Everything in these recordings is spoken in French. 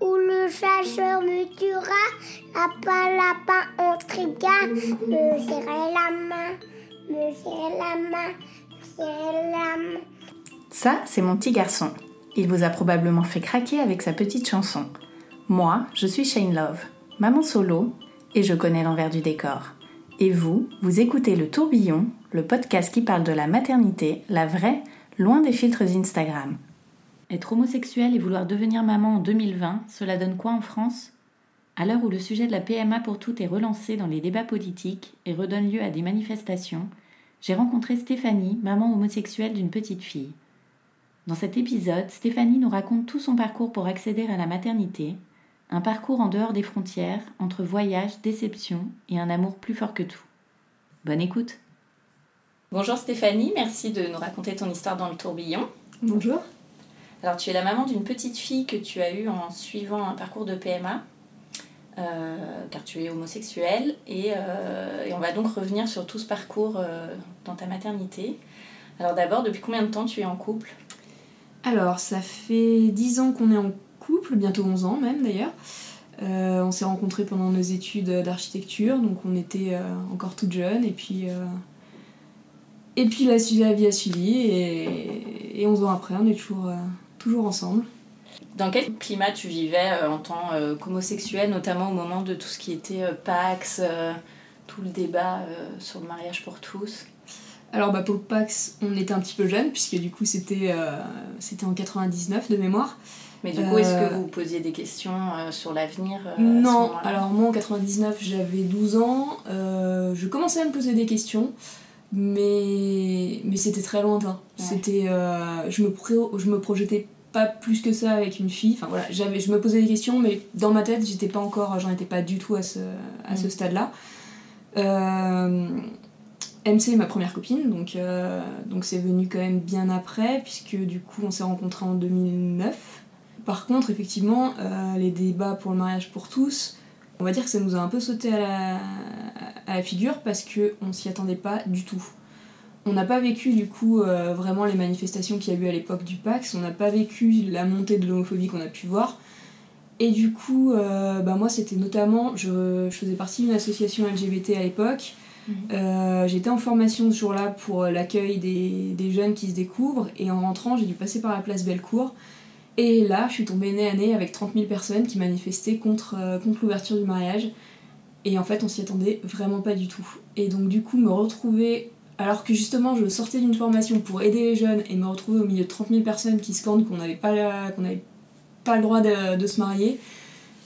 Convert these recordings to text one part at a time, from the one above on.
ou le chasseur me tuera. Lapin, lapin, on. Me serrer la main, me serrer la main, me la main. Ça, c'est mon petit garçon. Il vous a probablement fait craquer avec sa petite chanson. Moi, je suis Shane Love, maman solo, et je connais l'envers du décor. Et vous, vous écoutez Le Tourbillon, le podcast qui parle de la maternité, la vraie, loin des filtres Instagram. Être homosexuel et vouloir devenir maman en 2020, cela donne quoi en France? À l'heure où le sujet de la PMA pour toutes est relancé dans les débats politiques et redonne lieu à des manifestations, j'ai rencontré Stéphanie, maman homosexuelle d'une petite fille. Dans cet épisode, Stéphanie nous raconte tout son parcours pour accéder à la maternité, un parcours en dehors des frontières, entre voyage, déception et un amour plus fort que tout. Bonne écoute Bonjour Stéphanie, merci de nous raconter ton histoire dans le tourbillon. Bonjour. Alors tu es la maman d'une petite fille que tu as eue en suivant un parcours de PMA, euh, car tu es homosexuelle, et, euh, et on va donc revenir sur tout ce parcours euh, dans ta maternité. Alors d'abord, depuis combien de temps tu es en couple? Alors, ça fait 10 ans qu'on est en couple, bientôt 11 ans même d'ailleurs. On s'est rencontrés pendant nos études d'architecture, donc on était encore toutes jeunes, et puis, et puis la, la vie a suivi, et, et 11 ans après, on est toujours, toujours ensemble. Dans quel climat tu vivais euh, en tant euh, qu'homosexuel, notamment au moment de tout ce qui était euh, Pax, tout le débat sur le mariage pour tous? Alors, bah, pour Pax, on était un petit peu jeunes, puisque du coup, c'était euh, c'était en 99 de mémoire. Mais du coup, est-ce que vous posiez des questions euh, sur l'avenir à ce Non, alors moi en 99 j'avais 12 ans, je commençais à me poser des questions, mais, mais c'était très lointain. Ouais. C'était, je, me pro- je me projetais pas plus que ça avec une fille, enfin voilà, j'avais, je me posais des questions, mais dans ma tête j'étais pas encore, j'en étais pas du tout à ce, à ce Mm. stade-là. Euh, MC est ma première copine, donc euh, donc c'est venu quand même bien après, puisque du coup on s'est rencontrés en 2009. Par contre, effectivement, euh, les débats pour le mariage pour tous, on va dire que ça nous a un peu sauté à la, à la figure parce qu'on s'y attendait pas du tout. On n'a pas vécu du coup euh, vraiment les manifestations qu'il y a eu à l'époque du Pax, on n'a pas vécu la montée de l'homophobie qu'on a pu voir. Et du coup, euh, bah moi c'était notamment, je, je faisais partie d'une association LGBT à l'époque. Mhm. Euh, J'étais en formation ce jour-là pour l'accueil des, des jeunes qui se découvrent et en rentrant j'ai dû passer par la place Bellecour et là, je suis tombée nez à nez avec 30 000 personnes qui manifestaient contre, contre l'ouverture du mariage. Et en fait, on s'y attendait vraiment pas du tout. Et donc, du coup, me retrouver, alors que justement, je sortais d'une formation pour aider les jeunes, et me retrouver au milieu de 30 000 personnes qui scandent qu'on n'avait pas, la- qu'on n'avait pas le droit de, de se marier,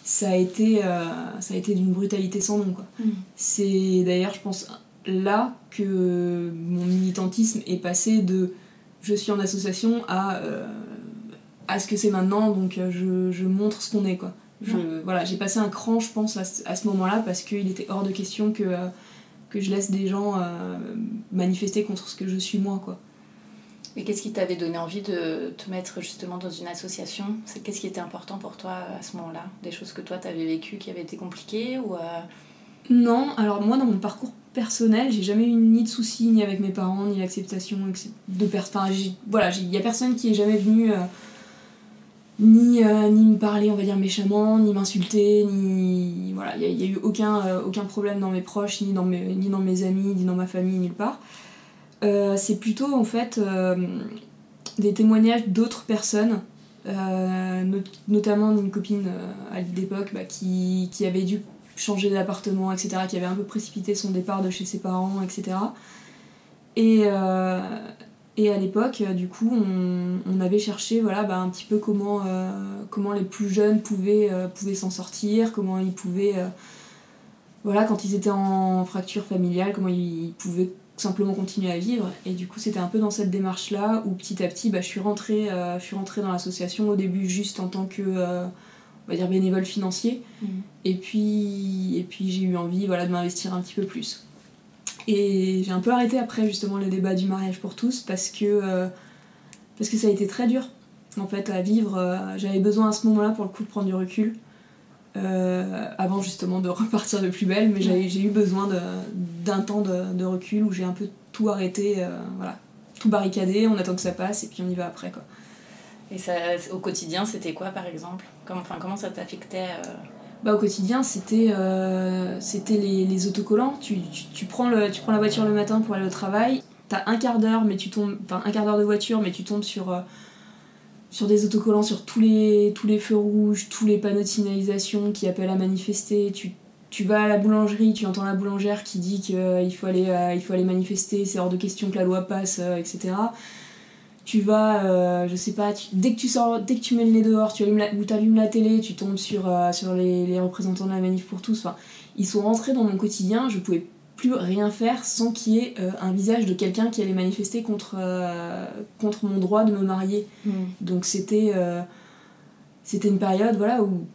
ça a été, euh, ça a été d'une brutalité sans nom. Quoi. Mhm. C'est d'ailleurs, je pense, là que mon militantisme est passé de je suis en association à, euh, à ce que c'est maintenant, donc euh, je, je montre ce qu'on est. quoi. Je, voilà, j'ai passé un cran, je pense, à, ce- à ce moment-là, parce qu'il était hors de question que, euh, que je laisse des gens euh, manifester contre ce que je suis moi. quoi. Et qu'est-ce qui t'avait donné envie de te mettre justement dans une association? Qu'est-ce qui était important pour toi à ce moment-là? Des choses que toi t'avais vécues qui avaient été compliquées ou euh, Non, alors moi dans mon parcours personnel, j'ai jamais eu ni de soucis ni avec mes parents, ni l'acceptation de personnes. Enfin, voilà, il y a personne qui est jamais venu euh, ni, euh, ni me parler, on va dire méchamment, ni m'insulter, ni. Voilà, il n'y a, eu aucun, euh, aucun problème dans mes proches, ni dans mes, ni dans mes amis, ni dans ma famille, nulle part. Euh, c'est plutôt en fait des témoignages d'autres personnes, not- notamment d'une copine à l'époque bah, qui, qui avait dû changer d'appartement, etc., qui avait un peu précipité son départ de chez ses parents, etc. Et, et à l'époque, euh, du coup, on, on avait cherché voilà, bah, un petit peu comment, euh, comment les plus jeunes pouvaient, euh, pouvaient s'en sortir, comment ils pouvaient, euh, voilà, quand ils étaient en fracture familiale, comment ils pouvaient simplement continuer à vivre. Et du coup, c'était un peu dans cette démarche-là où petit à petit, bah, je, suis rentrée, je suis rentrée dans l'association au début juste en tant que on va dire bénévole financier. Mm. Et puis, et puis j'ai eu envie voilà, de m'investir un petit peu plus. Et j'ai un peu arrêté après justement le débat du mariage pour tous parce que, parce que ça a été très dur en fait à vivre. J'avais besoin à ce moment-là pour le coup de prendre du recul. Euh, avant justement de repartir de plus belle, mais j'ai eu besoin d'un temps de, recul où j'ai un peu tout arrêté, euh, voilà, tout barricadé, on attend que ça passe et puis on y va après quoi. Et au quotidien, c'était quoi par exemple? Comment, ça t'affectait euh? Bah, Au quotidien, c'était c'était les, autocollants. Tu, prends la voiture le matin pour aller au travail, t'as un quart d'heure, mais tu tombes, un quart d'heure de voiture, mais tu tombes sur sur des autocollants sur tous les, tous les feux rouges, tous les panneaux de signalisation qui appellent à manifester. Tu, vas à la boulangerie, tu entends la boulangère qui dit qu'il euh, faut, euh, faut aller manifester, c'est hors de question que la loi passe, euh, etc. Tu vas, je sais pas, dès, que tu sors, dès que tu mets le nez dehors, tu allumes la, ou allumes la télé, tu tombes sur, sur les, les, représentants de la manif pour tous. Enfin, ils sont rentrés dans mon quotidien, je pouvais plus rien faire sans qu'il y ait euh, un visage de quelqu'un qui allait manifester contre, euh, contre mon droit de me marier. Mm. Donc c'était euh, c'était une période voilà, où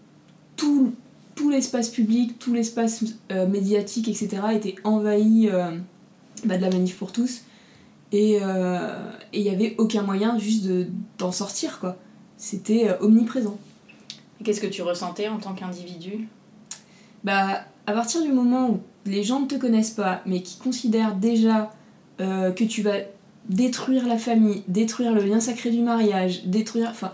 tout, tout l'espace public, tout l'espace médiatique, etc. était envahi bah, de la manif pour tous. Et il n'y avait aucun moyen juste d'en sortir. quoi. C'était omniprésent. Qu'est-ce que tu ressentais en tant qu'individu? Bah, à partir du moment où les gens ne te connaissent pas, mais qui considèrent déjà euh, que tu vas détruire la famille, détruire le lien sacré du mariage, détruire. Enfin,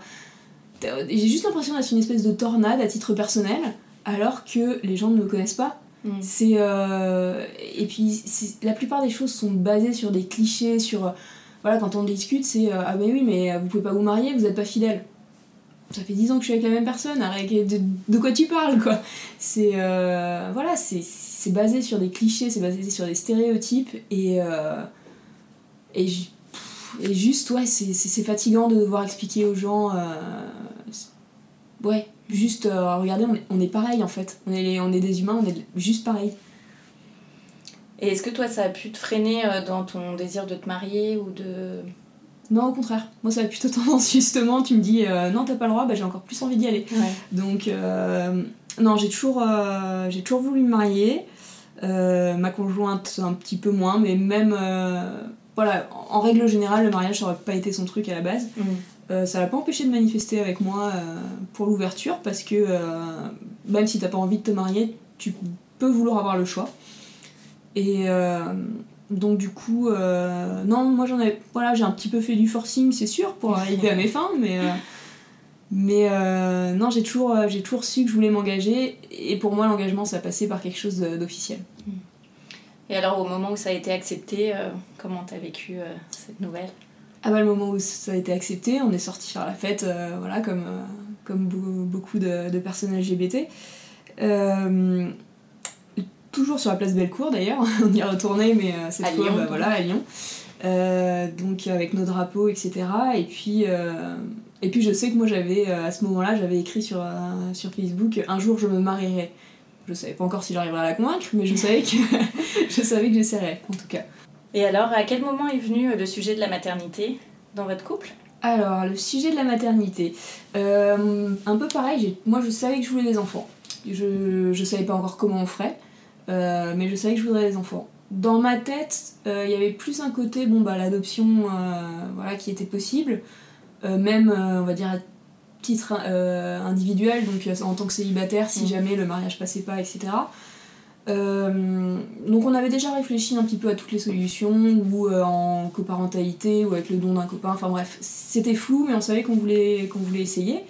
j'ai juste l'impression d'être une espèce de tornade à titre personnel, alors que les gens ne me connaissent pas. Mm. C'est euh, et puis la plupart des choses sont basées sur des clichés, sur voilà quand on discute c'est euh, ah mais oui mais vous pouvez pas vous marier, vous êtes pas fidèle ça fait 10 ans que je suis avec la même personne, de, de quoi tu parles quoi C'est euh, voilà, c'est basé sur des clichés, c'est basé sur des stéréotypes et euh, et, et, juste ouais, c'est fatigant de devoir expliquer aux gens euh, ouais, juste regardez, on est, on est, pareil en fait. On est on est des humains, on est juste pareil. Et est-ce que toi ça a pu te freiner dans ton désir de te marier ou de non, au contraire. Moi, ça a plutôt tendance, justement, tu me dis euh, non, t'as pas le droit, bah, j'ai encore plus envie d'y aller. Donc, euh, non, j'ai toujours, euh, j'ai toujours voulu me marier. ma conjointe, un petit peu moins, mais même. voilà, en règle générale, le mariage, ça aurait pas été son truc à la base. Mm. Ça l'a pas empêché de manifester avec moi pour l'ouverture parce que même si t'as pas envie de te marier, tu peux vouloir avoir le choix. Et, donc du coup, euh, non, moi j'en ai, voilà, j'ai un petit peu fait du forcing, c'est sûr, pour arriver à mes fins, mais, euh, mais euh, non, j'ai toujours, j'ai toujours su que je voulais m'engager, et pour moi l'engagement ça passait par quelque chose d'officiel. Et alors au moment où ça a été accepté, comment t'as vécu cette nouvelle? Ah bah le moment où ça a été accepté, on est sorti faire la fête, voilà, comme, comme beaucoup de, de personnes LGBT toujours sur la place Bellecour d'ailleurs, on y est retourné, mais euh, cette fois bah, voilà, à Lyon. Euh, donc avec nos drapeaux, etc. Et puis, euh, et puis je sais que moi j'avais, à ce moment-là, j'avais écrit sur, sur Facebook Un jour je me marierai. Je savais pas encore si j'arriverais à la convaincre, mais je savais que je savais que j'essaierais, en tout cas. Et alors, à quel moment est venu le sujet de la maternité dans votre couple? Alors, le sujet de la maternité, un peu pareil, moi je savais que je voulais des enfants. Je, je savais pas encore comment on ferait. Euh, mais je savais que je voudrais des enfants. Dans ma tête, euh, il y avait plus un côté, bon, bah, l'adoption euh, voilà, qui était possible, même, on va dire, à titre individuel, donc en tant que célibataire, si mm. jamais le mariage passait pas, etc. donc on avait déjà réfléchi un petit peu à toutes les solutions, ou en coparentalité, ou avec le don d'un copain, enfin bref, c'était flou, mais on savait qu'on voulait, qu'on voulait essayer.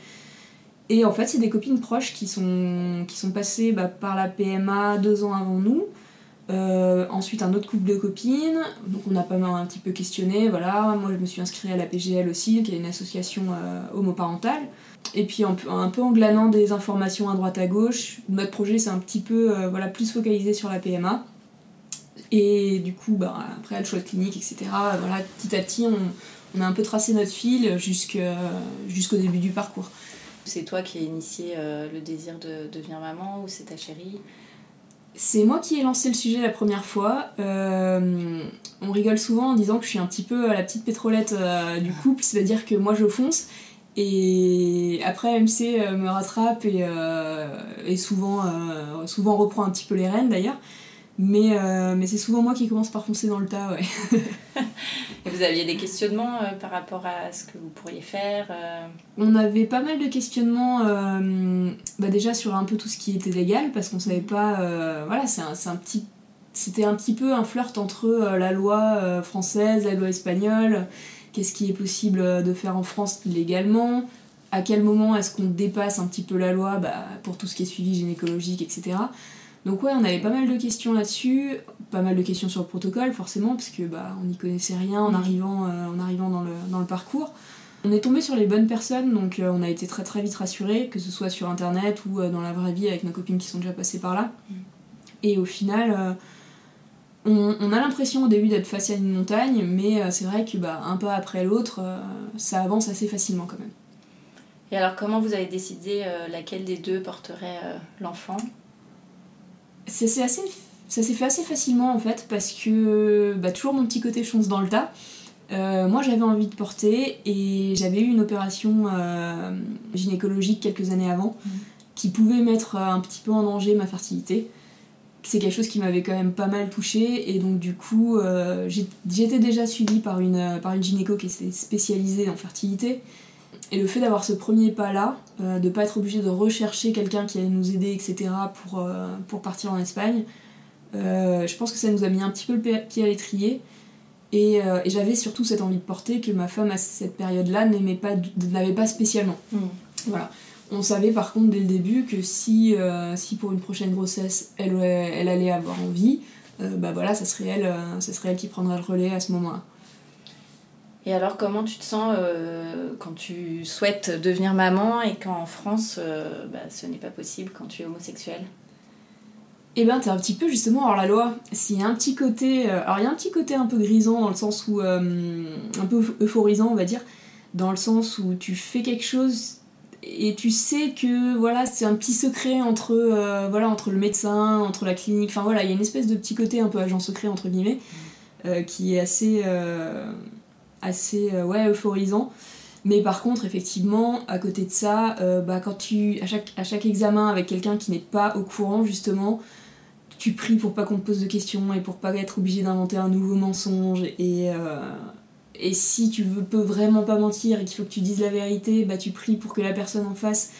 Et en fait, c'est des copines proches qui sont, qui sont passées bah, par la PMA deux ans avant nous. Euh, ensuite, un autre couple de copines. Donc, on a pas mal un petit peu questionné. Voilà, moi, je me suis inscrite à la PGL aussi, qui est une association euh, homoparentale. Et puis, un, un, peu en glanant des informations à droite à gauche, notre projet s'est un petit peu euh, voilà, plus focalisé sur la PMA. Et du coup, bah, après, le choix de clinique, etc., voilà, petit à petit, on, on a un peu tracé notre fil jusqu'au début du parcours. C'est toi qui as initié euh, le désir de devenir maman ou c'est ta chérie? C'est moi qui ai lancé le sujet la première fois. Euh, on rigole souvent en disant que je suis un petit peu la petite pétrolette euh, du couple, c'est-à-dire que moi je fonce et après MC me rattrape et, et souvent, souvent reprend un petit peu les rênes d'ailleurs. Mais, euh, mais c'est souvent moi qui commence par foncer dans le tas, ouais. Et vous aviez des questionnements euh, par rapport à ce que vous pourriez faire euh On avait pas mal de questionnements, bah déjà sur un peu tout ce qui était légal, parce qu'on savait pas. voilà, c'est un, un, petit. C'était un petit peu un flirt entre la loi française, la loi espagnole, qu'est-ce qui est possible de faire en France légalement, à quel moment est-ce qu'on dépasse un petit peu la loi bah, pour tout ce qui est suivi gynécologique, etc. Donc ouais, on avait pas mal de questions là-dessus, pas mal de questions sur le protocole forcément, parce que bah, on n'y connaissait rien en mm. arrivant, euh, en arrivant dans, le, dans le parcours. On est tombé sur les bonnes personnes, donc euh, on a été très très vite rassurés, que ce soit sur internet ou euh, dans la vraie vie avec nos copines qui sont déjà passées par là. Mm. Et au final, on, on, a l'impression au début d'être face à une montagne, mais c'est vrai que bah, un pas après l'autre, ça avance assez facilement quand même. Et alors comment vous avez décidé laquelle des deux porterait l'enfant? Ça s'est fait assez facilement en fait parce que bah, toujours mon petit côté chance dans le tas. Euh, moi j'avais envie de porter et j'avais eu une opération euh, gynécologique quelques années avant mmh. qui pouvait mettre un petit peu en danger ma fertilité. C'est quelque chose qui m'avait quand même pas mal touchée et donc du coup euh, j'étais déjà suivie par une, par une gynéco qui était spécialisée en fertilité et le fait d'avoir ce premier pas-là, euh, de pas être obligé de rechercher quelqu'un qui allait nous aider, etc., pour, euh, pour partir en Espagne, euh, je pense que ça nous a mis un petit peu le pied à l'étrier. Et, j'avais surtout cette envie de porter que ma femme à cette période-là n'aimait pas, n'avait pas spécialement. Hmm. Voilà. On savait par contre dès le début que si, si pour une prochaine grossesse elle, elle allait avoir envie, bah voilà, ça serait, elle, ça serait elle qui prendrait le relais à ce moment-là. Et alors, comment tu te sens euh, quand tu souhaites devenir maman et qu'en France, euh, bah, ce n'est pas possible quand tu es homosexuel? Eh ben, t'es un petit peu justement hors la loi. S'il y a un petit côté. Euh, alors, il y a un petit côté un peu grisant dans le sens où. un peu euphorisant, on va dire. Dans le sens où tu fais quelque chose et tu sais que voilà c'est un petit secret entre voilà entre le médecin entre la clinique enfin voilà il y a une espèce de petit côté un peu agent secret entre guillemets qui est assez assez euh, ouais, euphorisant. Mais par contre, effectivement, à côté de ça, euh, bah, quand tu, à, chaque, examen avec quelqu'un qui n'est pas au courant, justement, tu pries pour pas qu'on te pose de questions et pour pas être obligé d'inventer un nouveau mensonge. Et, euh, si tu veux, peux vraiment pas mentir et qu'il faut que tu dises la vérité, bah, tu pries pour que la personne en face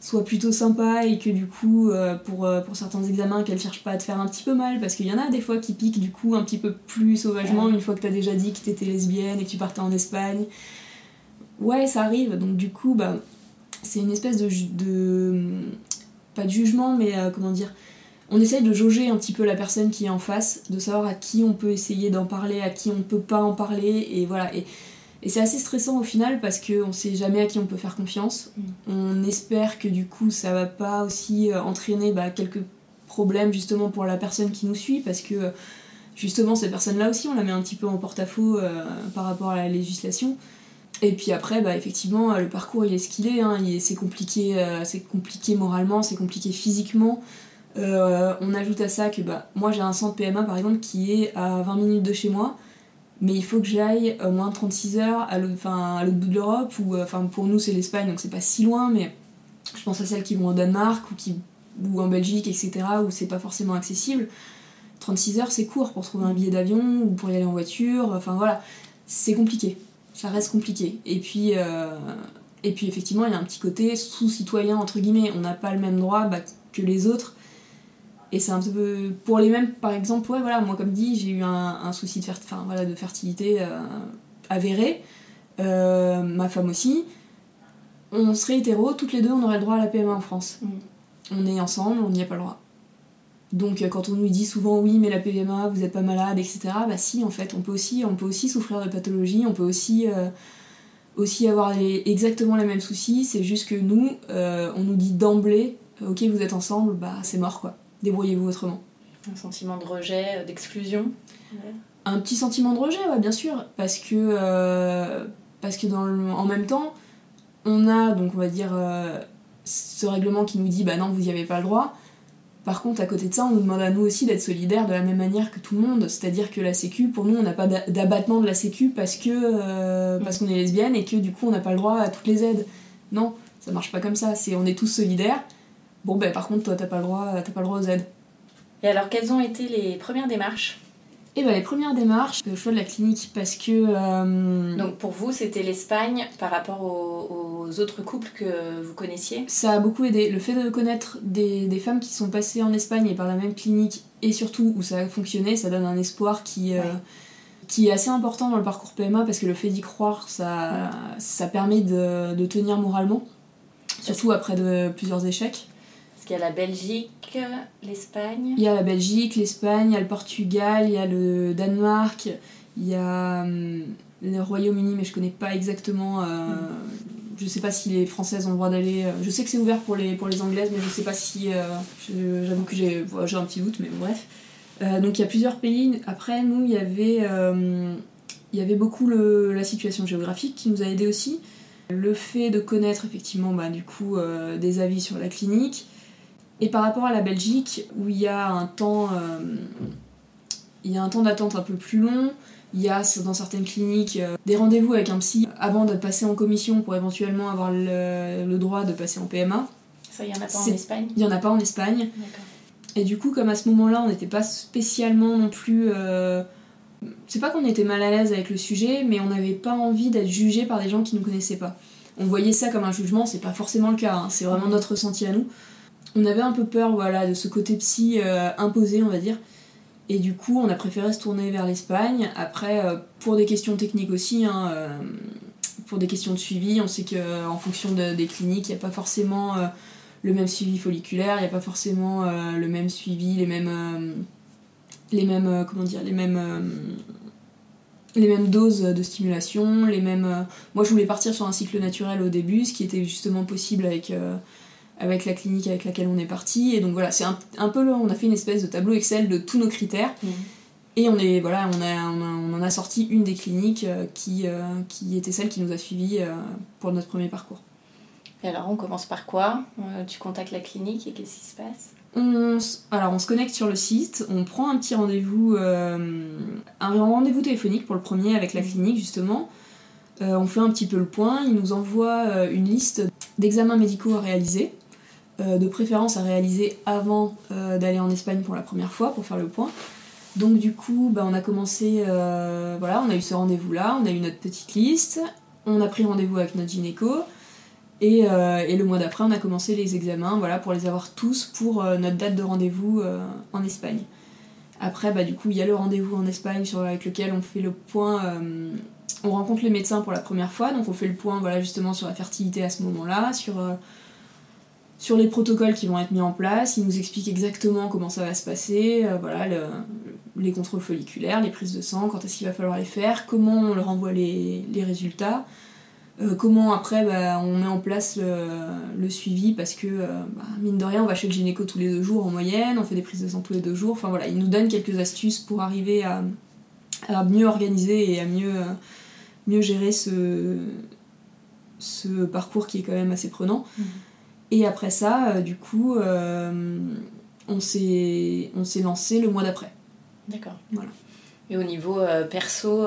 soit plutôt sympa et que du coup, euh, pour, euh, pour certains examens, qu'elle cherche pas à te faire un petit peu mal, parce qu'il y en a des fois qui piquent du coup un petit peu plus sauvagement une fois que t'as déjà dit que t'étais lesbienne et que tu partais en Espagne. Ouais, ça arrive, donc du coup, bah, c'est une espèce de, de. pas de jugement, mais euh, comment dire. On essaye de jauger un petit peu la personne qui est en face, de savoir à qui on peut essayer d'en parler, à qui on peut pas en parler, et voilà. Et, et c'est assez stressant au final parce qu'on sait jamais à qui on peut faire confiance. Mm. On espère que du coup ça va pas aussi euh, entraîner bah, quelques problèmes justement pour la personne qui nous suit parce que justement cette personne-là aussi on la met un petit peu en porte-à-faux euh, par rapport à la législation. Et puis après, bah, effectivement, le parcours il est ce qu'il est. Hein. c'est compliqué, euh, c'est compliqué moralement, c'est compliqué physiquement. on ajoute à ça que bah, moi j'ai un centre PMA par exemple qui est à 20 minutes de chez moi mais il faut que j'aille au moins 36 heures à l'autre bout de l'Europe, ou euh, enfin pour nous c'est l'Espagne donc c'est pas si loin, mais je pense à celles qui vont au Danemark ou, qui, ou en Belgique, etc., où c'est pas forcément accessible. 36 heures c'est court pour trouver un billet d'avion ou pour y aller en voiture, enfin voilà, c'est compliqué, ça reste compliqué. Et puis, euh, et puis effectivement il y a un petit côté sous-citoyen entre guillemets, on n'a pas le même droit bah, que les autres et c'est un peu. Pour les mêmes, par exemple, ouais, voilà, moi, comme dit, j'ai eu un, souci de, enfin, voilà, de fertilité euh, avéré. Euh, ma femme aussi. On serait hétéro, toutes les deux, on aurait le droit à la PMA en France. Mm. On est ensemble, on n'y a pas le droit. Donc euh, quand on nous dit souvent oui mais la PMA vous êtes pas malade etc bah si en fait on peut aussi on peut aussi souffrir de pathologie on peut aussi aussi avoir exactement les mêmes soucis c'est juste que nous on nous dit d'emblée ok vous êtes ensemble bah c'est mort quoi débrouillez-vous autrement. Un sentiment de rejet, euh, d'exclusion Un petit sentiment de rejet, ouais, bien sûr, parce que, euh, parce que dans en même temps, on a, donc on va dire, euh, ce règlement qui nous dit, bah non, vous n'y avez pas le droit. Par contre, à côté de ça, on nous demande à nous aussi d'être solidaires de la même manière que tout le monde. C'est-à-dire que la Sécu, pour nous, on n'a pas d'a- d'abattement de la Sécu parce que euh, parce qu'on est lesbienne et que du coup, on n'a pas le droit à toutes les aides. Non, ça marche pas comme ça. C'est on est tous solidaires. Bon, ben par contre, toi, t'as pas le droit, t'as pas le droit aux aides. Et alors, quelles ont été les premières démarches? Et ben les premières démarches, le choix de la clinique parce que euh, Donc pour vous, c'était l'Espagne par rapport aux, aux autres couples que vous connaissiez? ça a beaucoup aidé. Le fait de connaître des, des femmes qui sont passées en Espagne et par la même clinique, et surtout où ça a fonctionné, ça donne un espoir qui, euh, qui est assez important dans le parcours PMA parce que le fait d'y croire, ça, ça permet de, de tenir moralement, surtout après de plusieurs échecs. Parce qu'il y a la Belgique, l'Espagne. Il y a la Belgique, l'Espagne, il y a le Portugal, il y a le Danemark, il y a hum, le Royaume-Uni, mais je connais pas exactement. euh, Je sais pas si les Françaises ont le droit d'aller. euh, Je sais que c'est ouvert pour les, pour les Anglaises, mais je sais pas si. euh, J'avoue que j'ai un petit doute, mais bref. Euh, donc il y a plusieurs pays. Après, nous, il y avait, euh, il y avait beaucoup le- la situation géographique qui nous a aidé aussi. Le fait de connaître effectivement bah, du coup euh, des avis sur la clinique. Et par rapport à la Belgique, où il y a un temps, euh, il y a un temps d'attente un peu plus long, il y a dans certaines cliniques euh, des rendez-vous avec un psy avant de passer en commission pour éventuellement avoir le, le droit de passer en PMA. Ça, il y en a pas en Espagne Il n'y en a pas en Espagne. Et du coup, comme à ce moment-là, on n'était pas spécialement non plus. euh, C'est pas qu'on était mal à l'aise avec le sujet, mais on n'avait pas envie d'être jugé par des gens qui ne nous connaissaient pas. On voyait ça comme un jugement, c'est pas forcément le cas, hein, c'est vraiment notre ressenti à nous. On avait un peu peur voilà, de ce côté psy euh, imposé, on va dire. Et du coup, on a préféré se tourner vers l'Espagne. Après, euh, pour des questions techniques aussi, hein, euh, pour des questions de suivi, on sait qu'en fonction de- des cliniques, il n'y a pas forcément le même suivi folliculaire, il n'y a pas forcément le même suivi, les mêmes. les mêmes. comment dire Les mêmes. les mêmes doses de stimulation, les mêmes. Moi, je voulais partir sur un cycle naturel au début, ce qui était justement possible avec, avec la clinique avec laquelle on est parti. Et donc voilà, c'est un, un peu. On a fait une espèce de tableau Excel de tous nos critères. Mhm. Et on, est, voilà, on, a, on, a- on en a sorti une des cliniques euh, qui, euh, qui était celle qui nous a suivis euh, pour notre premier parcours. Et alors, on commence par quoi? Euh, Tu contactes la clinique et qu'est-ce qui se passe? On, alors on se connecte sur le site, on prend un petit rendez-vous, un rendez-vous téléphonique pour le premier avec la clinique justement. On fait un petit peu le point, ils nous envoient une liste d'examens médicaux à réaliser, euh, de préférence à réaliser avant euh, d'aller en Espagne pour la première fois pour faire le point. Donc du coup, bah, on a commencé, euh, voilà, on a eu ce rendez-vous-là, on a eu notre petite liste, on a pris rendez-vous avec notre gynéco. Et, le mois d'après, on a commencé les examens voilà, pour les avoir tous pour notre date de rendez-vous en Espagne. Après, bah, du coup, il y a le rendez-vous en Espagne sur, avec lequel on fait le point. on rencontre les médecins pour la première fois, donc on fait le point voilà, justement sur la fertilité à ce moment-là, sur, sur les protocoles qui vont être mis en place. Ils nous expliquent exactement comment ça va se passer, euh, voilà, le- les contrôles folliculaires, les prises de sang, quand est-ce qu'il va falloir les faire, comment on leur envoie les, résultats. Euh, comment après bah, on met en place le, suivi parce que euh, bah, mine de rien on va chez le gynéco tous les deux jours en moyenne, on fait des prises de sang tous les deux jours, enfin voilà, il nous donne quelques astuces pour arriver à, mieux organiser et à mieux, gérer ce, ce parcours qui est quand même assez prenant. Et après ça, euh, du coup, euh, on s'est on s'est lancé le mois d'après. D'accord. Voilà. Et au niveau euh, perso,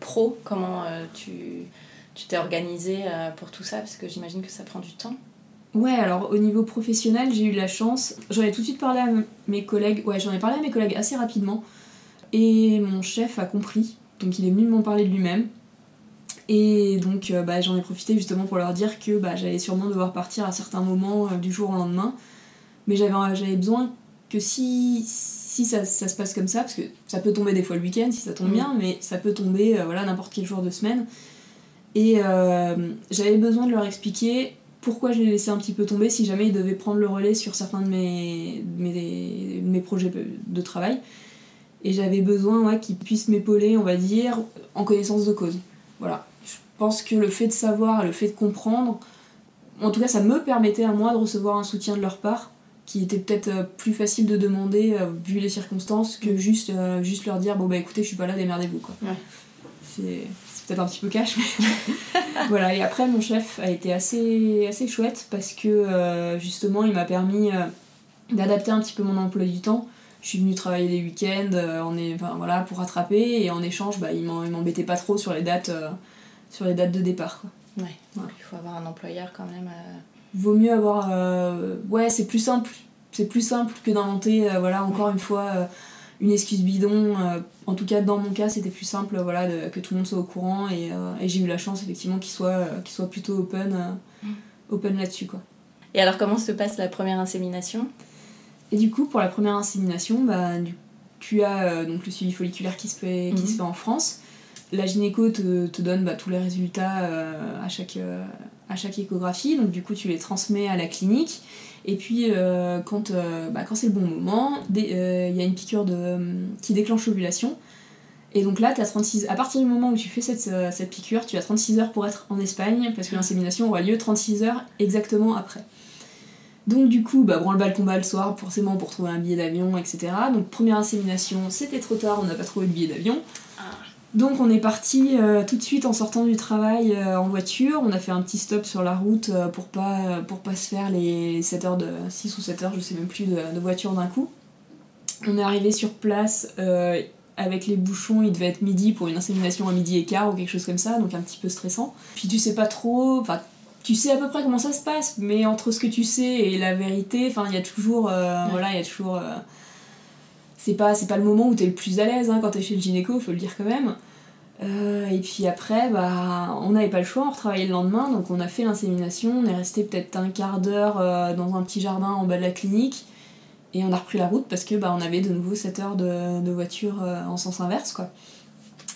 pro, comment tu tu t'es organisé euh, pour tout ça? Parce que j'imagine que ça prend du temps. Ouais, alors au niveau professionnel, j'ai eu la chance. J'en ai tout de suite parlé à mes collègues. Ouais, j'en ai parlé à mes collègues assez rapidement. Et mon chef a compris. Donc il est venu m'en parler de lui-même. Et donc euh, bah, j'en ai profité justement pour leur dire que bah, j'allais sûrement devoir partir à certains moments euh, du jour au lendemain. Mais j'avais, besoin que si, si ça, ça se passe comme ça, parce que ça peut tomber des fois le week-end si ça tombe Mhm. bien, mais ça peut tomber euh, voilà, n'importe quel jour de semaine. Et euh, j'avais besoin de leur expliquer pourquoi je les laissais un petit peu tomber si jamais ils devaient prendre le relais sur certains de mes, de mes, de mes projets de travail. Et j'avais besoin ouais, qu'ils puissent m'épauler, on va dire, en connaissance de cause. Voilà. Pense que le fait de savoir, le fait de comprendre, en tout cas ça me permettait à moi de recevoir un soutien de leur part qui était peut-être euh, plus facile de demander euh, vu les circonstances que juste, euh, juste leur dire bon bah écoutez je suis pas là démerdez-vous quoi. Ouais. C'est peut-être un petit peu cash mais voilà et après mon chef a été assez, assez chouette parce que euh, justement il m'a permis euh, d'adapter un petit peu mon emploi du temps. Je suis venue travailler les week-ends on est, voilà, pour rattraper et en échange, bah, ils m'embêtaient pas trop sur les dates, sur les dates de départ. Quoi. Ouais. Il faut avoir un employeur quand même. Vaut mieux avoir. ouais, c'est plus simple. C'est plus simple que d'inventer, voilà, encore une fois une excuse bidon. Euh, en tout cas, dans mon cas, c'était plus simple voilà, que tout le monde soit au courant et, euh, j'ai eu la chance effectivement qu'il soit, euh, soit plutôt open, mm. open là-dessus. Quoi. Et alors, comment se passe la première insémination? Et du coup, pour la première insémination, bah, tu as donc, le suivi folliculaire qui se fait, qui se mm-hmm. fait en France. La gynéco te, donne bah, tous les résultats à, chaque, à chaque échographie, donc du coup, tu les transmets à la clinique. Et puis, euh, quand, euh, bah, quand c'est le bon moment, euh, il y a une piqûre de, qui déclenche l'ovulation. Et donc là, as 36, à partir du moment où tu fais cette, piqûre, tu as 36 heures pour être en Espagne, parce que l'insémination aura lieu 36 heures exactement après. Donc du coup, bah, branle-balle combat le soir, forcément pour trouver un billet d'avion, etc. Donc première insémination, c'était trop tard, on n'a pas trouvé le billet d'avion. Donc on est parti euh, tout de suite en sortant du travail euh, en voiture. On a fait un petit stop sur la route euh, pour, pas, pour pas se faire les 7 heures de 6 ou 7 heures, je sais même plus, de, voiture d'un coup. On est arrivé sur place avec les bouchons, il devait être midi pour une insémination à midi et quart ou quelque chose comme ça, donc un petit peu stressant. Puis tu sais pas trop, enfin tu sais à peu près comment ça se passe, mais entre ce que tu sais et la vérité, enfin il y a toujours, voilà, il y a toujours c'est pas, c'est pas le moment où t'es le plus à l'aise hein, quand t'es chez le gynéco, faut le dire quand même. Euh, et puis après, bah, on n'avait pas le choix, on retravaillait le lendemain, donc on a fait l'insémination, on est resté peut-être un quart d'heure euh, dans un petit jardin en bas de la clinique, et on a repris la route parce que bah, on avait de nouveau 7 heures de, voiture euh, en sens inverse. quoi.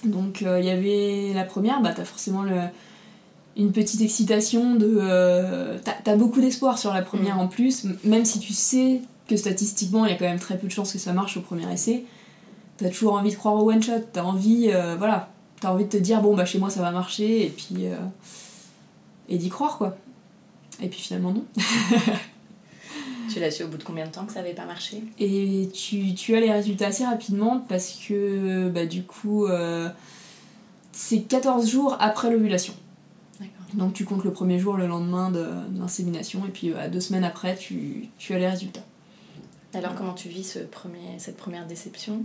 Donc il y avait la première, bah, t'as forcément le, une petite excitation de... t'as, beaucoup d'espoir sur la première mm. en plus, même si tu sais que statistiquement, il y a quand même très peu de chances que ça marche au premier essai. T'as toujours envie de croire au one shot, t'as envie, euh, voilà, t'as envie de te dire bon bah chez moi ça va marcher et puis euh, et d'y croire quoi. Et puis finalement non. tu l'as su au bout de combien de temps que ça avait pas marché? Et tu, tu, as les résultats assez rapidement parce que bah du coup euh, c'est 14 jours après l'ovulation. Donc tu comptes le premier jour, le lendemain de, l'insémination, et puis deux semaines après, tu, tu as les résultats. Alors comment tu vis ce premier, cette première déception?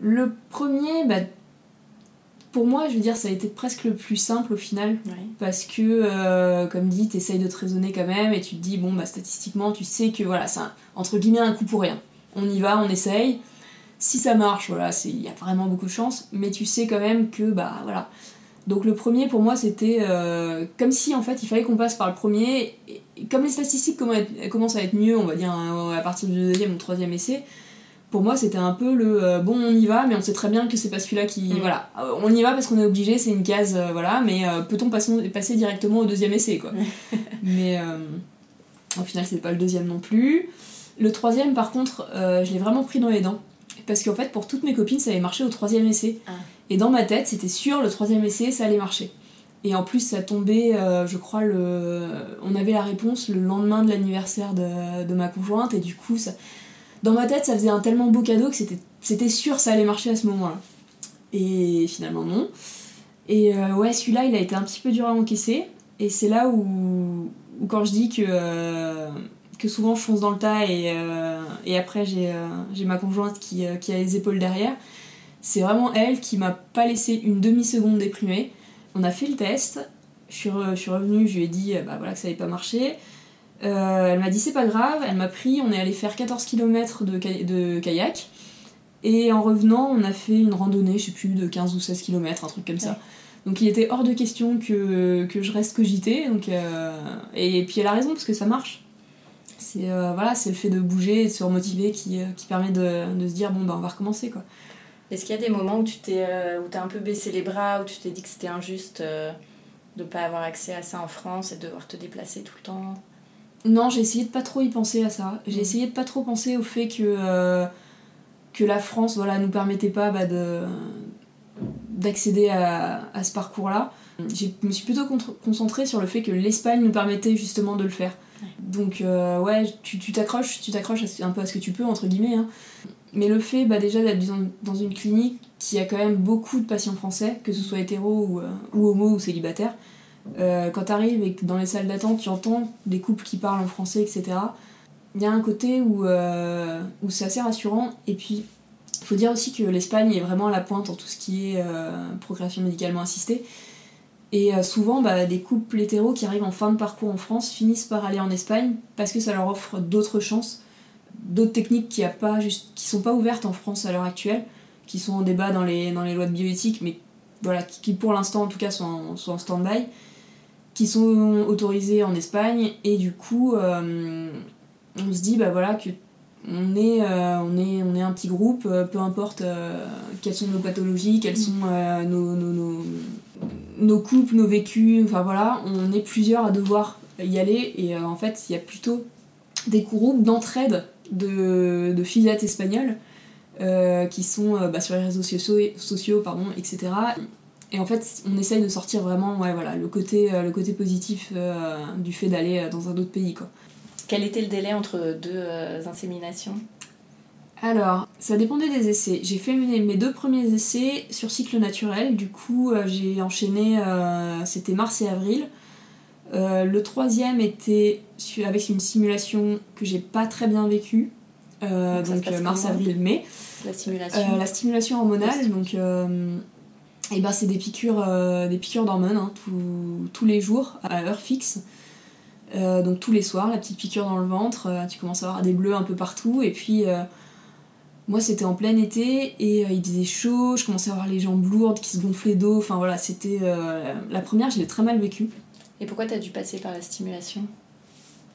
Le premier, bah, pour moi, je veux dire, ça a été presque le plus simple au final. Parce que, euh, comme dit, t'essayes de te raisonner quand même et tu te dis, bon, bah statistiquement, tu sais que voilà, c'est entre guillemets un coup pour rien. On y va, on essaye. Si ça marche, voilà, il y a vraiment beaucoup de chance, mais tu sais quand même que, bah voilà, donc le premier pour moi c'était euh, comme si en fait il fallait qu'on passe par le premier. Et, comme les statistiques commencent à être mieux, on va dire à partir du deuxième ou troisième essai, pour moi c'était un peu le euh, bon on y va mais on sait très bien que c'est pas celui-là qui... Mm. Voilà, euh, on y va parce qu'on est obligé, c'est une case, voilà, mais peut-on passer, passer, directement au deuxième essai quoi. mais au final c'est pas le deuxième non plus. Le troisième par contre je l'ai vraiment pris dans les dents. Parce qu'en fait pour toutes mes copines ça avait marché au troisième essai. Ah. Et dans ma tête, c'était sûr, le troisième essai, ça allait marcher. Et en plus, ça tombait, euh, je crois, le... on avait la réponse le lendemain de l'anniversaire de, ma conjointe, et du coup, ça... dans ma tête, ça faisait un tellement beau cadeau que c'était sûr ça allait marcher à ce moment-là. Et finalement, non. Et euh, ouais, celui-là, il a été un petit peu dur à encaisser, et c'est là où, quand je dis que, euh, que souvent je fonce dans le tas, et, et après j'ai ma conjointe qui, qui a les épaules derrière, c'est vraiment elle qui m'a pas laissé une demi-seconde déprimer. On a fait le test, je suis, revenue, je lui ai dit bah voilà que ça n'avait pas marché. Euh, elle m'a dit c'est pas grave, elle m'a pris, on est allé faire 14 km de, de, kayak. Et en revenant, on a fait une randonnée, je sais plus, de 15 ou 16 km, un truc comme ça. Donc il était hors de question que, je reste cogité. Donc, euh, et, puis elle a raison parce que ça marche. C'est euh, voilà, c'est le fait de bouger et de se remotiver qui, permet de, de, se dire bon bah on va recommencer quoi. Est-ce qu'il y a des moments où tu t'es euh, où un peu baissé les bras, où tu t'es dit que c'était injuste euh, de ne pas avoir accès à ça en France et de devoir te déplacer tout le temps? Non, j'ai essayé de pas trop y penser à ça. J'ai mm. essayé de pas trop penser au fait que, euh, que la France voilà, nous permettait pas bah, de d'accéder à, à, ce parcours-là. Je me suis plutôt concentrée sur le fait que l'Espagne nous permettait justement de le faire. Donc ouais, tu t'accroches, tu t'accroches un peu à ce que tu peux entre guillemets. Hein. Mais le fait bah, déjà d'être dans une clinique qui a quand même beaucoup de patients français, que ce soit hétéro ou, euh, ou homo ou célibataire, euh, quand t'arrives et que dans les salles d'attente tu entends des couples qui parlent en français, etc., il y a un côté où, euh, où c'est assez rassurant. Et puis, il faut dire aussi que l'Espagne est vraiment à la pointe en tout ce qui est euh, procréation médicalement assistée. Et euh, souvent, bah, des couples hétéros qui arrivent en fin de parcours en France finissent par aller en Espagne parce que ça leur offre d'autres chances, d'autres techniques qui qui sont pas ouvertes en France à l'heure actuelle, qui sont en débat dans les, dans les lois de bioéthique, mais voilà, qui, qui pour l'instant en tout cas sont en, sont en stand-by, qui sont autorisées en Espagne. Et du coup, euh, on se dit bah voilà que on est, euh, on est, on est un petit groupe, peu importe euh, quelles sont nos pathologies, sont euh, nos, nos, nos, nos couples, nos vécus, enfin voilà, on est plusieurs à devoir y aller et euh, en fait il y a plutôt des groupes d'entraide de, de fillettes espagnoles euh, qui sont euh, bah, sur les réseaux sociaux, sociaux pardon, etc. Et en fait on essaye de sortir vraiment ouais, voilà, le, côté, le côté positif du fait d'aller dans un autre pays. Quoi. Quel était le délai entre deux inséminations? Alors, ça dépendait des essais. J'ai fait mes, mes deux premiers essais sur cycle naturel, du coup euh, j'ai enchaîné, euh, c'était mars et avril. Euh, le troisième était su- avec une simulation que j'ai pas très bien vécue, Donc mars, avril, mai. La stimulation hormonale, donc et ben c'est des piqûres, des piqûres d'hormones hein, tous- tous les jours à heure fixe. Donc tous les soirs, la petite piqûre dans le ventre, tu commences à avoir des bleus un peu partout et puis moi c'était en plein été et euh, il faisait chaud, je commençais à avoir les jambes lourdes qui se gonflaient d'eau, enfin voilà, c'était euh, la première, je l'ai très mal vécue. Et pourquoi t'as dû passer par la stimulation?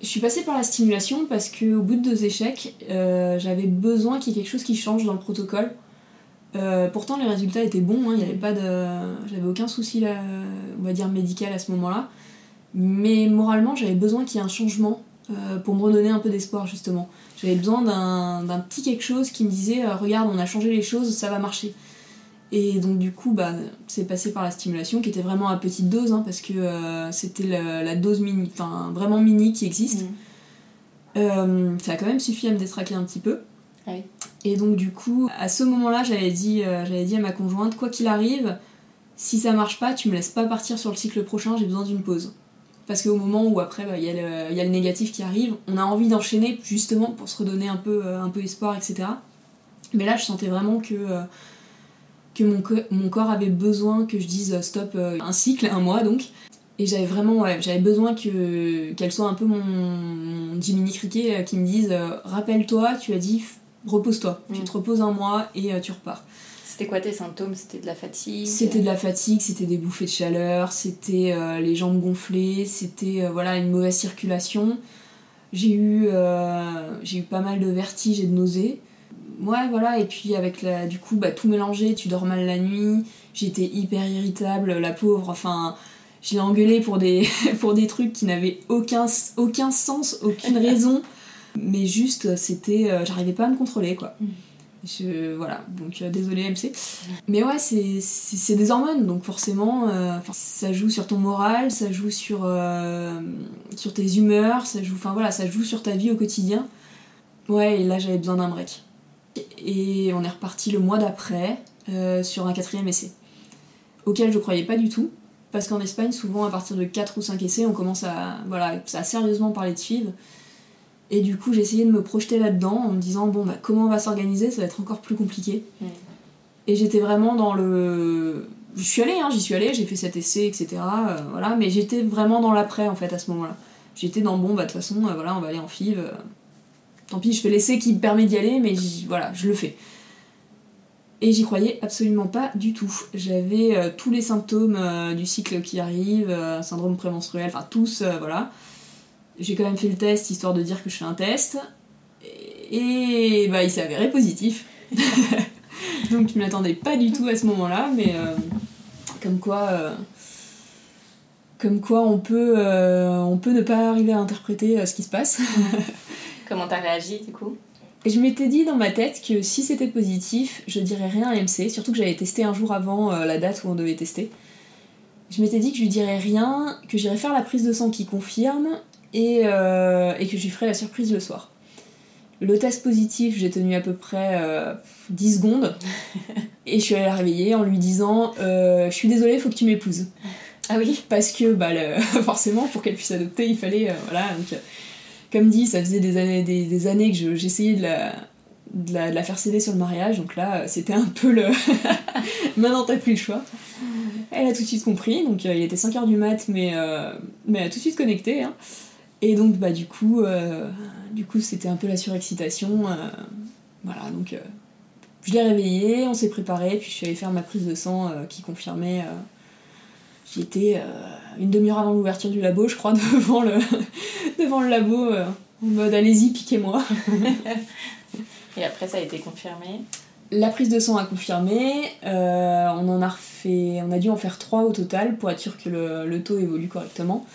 Je suis passée par la stimulation parce que au bout de deux échecs, euh, j'avais besoin qu'il y ait quelque chose qui change dans le protocole. Pourtant, les résultats étaient bons, hein, il y avait pas de, j'avais aucun souci là, on va dire médical à ce moment-là. Mais moralement, j'avais besoin qu'il y ait un changement euh, pour me redonner un peu d'espoir justement. J'avais besoin d'un petit quelque chose qui me disait euh, regarde, on a changé les choses, ça va marcher. Et donc du coup, bah, c'est passé par la stimulation qui était vraiment à petite dose hein, parce que euh, c'était la, la dose mini, enfin vraiment mini qui existe. Euh, ça a quand même suffi à me détraquer un petit peu. Ah oui. Et donc du coup, à ce moment-là, j'avais dit, j'avais dit à ma conjointe, quoi qu'il arrive, si ça marche pas, tu me laisses pas partir sur le cycle prochain, j'ai besoin d'une pause. Parce qu'au moment où après, bah, il y, a le- il y a le négatif qui arrive, on a envie d'enchaîner justement pour se redonner un peu, euh, un peu espoir, etc. Mais là, je sentais vraiment que, euh, que mon, co- mon corps avait besoin que je dise euh, stop euh, un cycle, un mois donc. Et j'avais vraiment, ouais, j'avais besoin que, qu'elle soit un peu mon, mon Jiminy Cricket qui me dise rappelle-toi, tu as dit repose-toi, tu Mm. te reposes un mois et tu repars. C'était quoi tes symptômes? C'était de la fatigue? C'était de la fatigue, c'était des bouffées de chaleur, c'était euh, les jambes gonflées, c'était euh, voilà une mauvaise circulation. J'ai eu, euh, j'ai eu pas mal de vertiges et de nausées. Ouais, voilà, et puis avec la, du coup, bah, tout mélangé, tu dors mal la nuit, j'étais hyper irritable, la pauvre, enfin, je l'ai engueulée pour des, pour des trucs qui n'avaient aucun, aucun sens, aucune raison, mais juste, c'était, j'arrivais pas à me contrôler, quoi. Voilà, donc euh, désolé MC. Mais ouais, c'est des hormones, donc forcément, euh, ça joue sur ton moral, ça joue sur, euh, sur tes humeurs, ça joue, voilà, ça joue sur ta vie au quotidien. Ouais, et là j'avais besoin d'un break. Et on est reparti le mois d'après euh, sur un quatrième essai, auquel je croyais pas du tout, parce qu'en Espagne, souvent à partir de 4 ou 5 essais, on commence à, voilà, à sérieusement parler de FIV. Et du coup, j'ai essayé de me projeter là-dedans en me disant, bon, bah, comment on va s'organiser Ça va être encore plus compliqué. Mm. Et j'étais vraiment dans le. Je suis allée, hein, j'y suis allée, j'ai fait cet essai, etc. euh, voilà, mais j'étais vraiment dans l'après en fait à ce moment-là. J'étais dans bon, bah de toute façon, euh, voilà, on va aller en FIV. euh, tant pis, je fais l'essai qui me permet d'y aller, mais voilà, je le fais. Et j'y croyais absolument pas du tout. J'avais tous les symptômes du cycle qui arrive, syndrome prémenstruel, enfin tous, voilà. J'ai quand même fait le test histoire de dire que je fais un test. Et, et, bah il s'est avéré positif. Donc je m'y attendais pas du tout à ce moment-là, mais euh, comme quoi. euh, comme quoi on peut, euh, on peut ne pas arriver à interpréter ce qui se passe. Comment t'as réagi du coup? Et je m'étais dit dans ma tête que si c'était positif, je dirais rien à MC, surtout que j'avais testé un jour avant euh, la date où on devait tester. Je m'étais dit que je lui dirais rien, que j'irais faire la prise de sang qui confirme et, euh, et que je lui ferais la surprise le soir. Le test positif, j'ai tenu à peu près euh, 10 secondes et je suis allée la réveiller en lui disant euh, Je suis désolée, faut que tu m'épouses. Ah oui Parce que bah, le- forcément, pour qu'elle puisse adopter, il fallait. euh, voilà, donc, euh, comme dit, ça faisait des années, des, années que j'essayais de la, de, la, faire céder sur le mariage, donc là, c'était un peu le. Maintenant, t'as plus le choix. Elle a tout de suite compris, donc il était 5h du mat, mais, mais elle a tout de suite connecté. Hein. Et donc, bah, du coup, du coup c'était un peu la surexcitation. voilà, donc je l'ai réveillée, on s'est préparé, puis je suis allée faire ma prise de sang qui confirmait J'y étais euh, une demi-heure avant l'ouverture du labo, je crois, devant le, devant le labo, euh, en mode allez-y, piquez-moi. Et après, ça a été confirmé La prise de sang a confirmé. Euh, on en a refait, on a dû en faire trois au total pour être sûr que le, taux évolue correctement.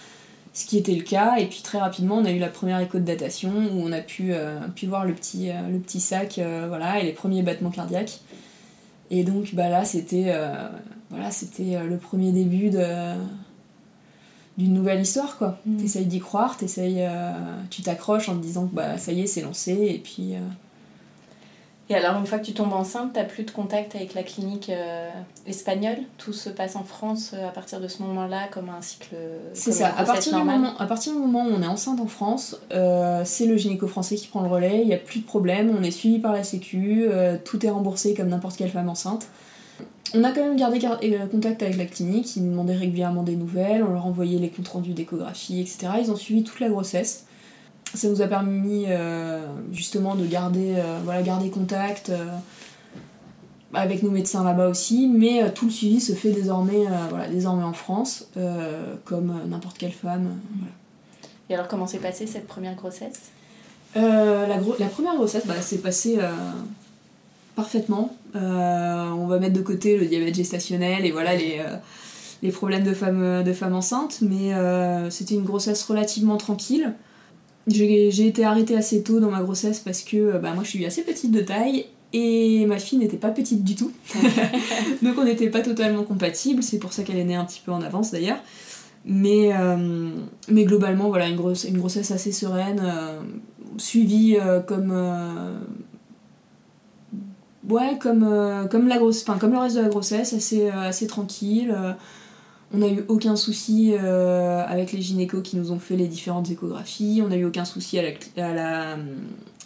Ce qui était le cas, et puis très rapidement on a eu la première écho de datation où on a pu, pu voir le petit, le petit sac voilà, et les premiers battements cardiaques. Et donc bah là c'était voilà, c'était euh, le premier début d'une nouvelle histoire quoi. Mm. T'essayes d'y croire, euh, tu t'accroches en te disant que bah ça y est c'est lancé et puis. Euh, et alors une fois que tu tombes enceinte, t'as plus de contact avec la clinique espagnole? Tout se passe en France à partir de ce moment-là comme un cycle. C'est ça. À partir du moment, à partir du moment où on est enceinte en France, c'est le gynéco français qui prend le relais. Il y a plus de problème. On est suivi par la Sécu. tout est remboursé comme n'importe quelle femme enceinte. On a quand même gardé euh, contact avec la clinique, ils nous demandaient régulièrement des nouvelles, on leur envoyait les comptes rendus d'échographie, etc. Ils ont suivi toute la grossesse. Ça nous a permis euh, justement de garder, euh, voilà, garder contact avec nos médecins là-bas aussi, mais tout le suivi se fait désormais, voilà, désormais en France, comme n'importe quelle femme. Et alors comment s'est passée cette première grossesse? La, la, première grossesse bah, s'est passée parfaitement. Euh, on va mettre de côté le diabète gestationnel et voilà les, euh, les problèmes de femmes, de femmes enceintes, mais euh, c'était une grossesse relativement tranquille. J'ai été arrêtée assez tôt dans ma grossesse parce que bah, moi je suis assez petite de taille et ma fille n'était pas petite du tout. Donc on n'était pas totalement compatibles, c'est pour ça qu'elle est née un petit peu en avance d'ailleurs. Mais, mais globalement, voilà, une, grosse, une grossesse assez sereine, suivie comme ouais, comme, euh, comme, la grosse, comme le reste de la grossesse, assez, euh, assez tranquille. Euh, on n'a eu aucun souci avec les gynécos qui nous ont fait les différentes échographies. On n'a eu aucun souci à la, à, la,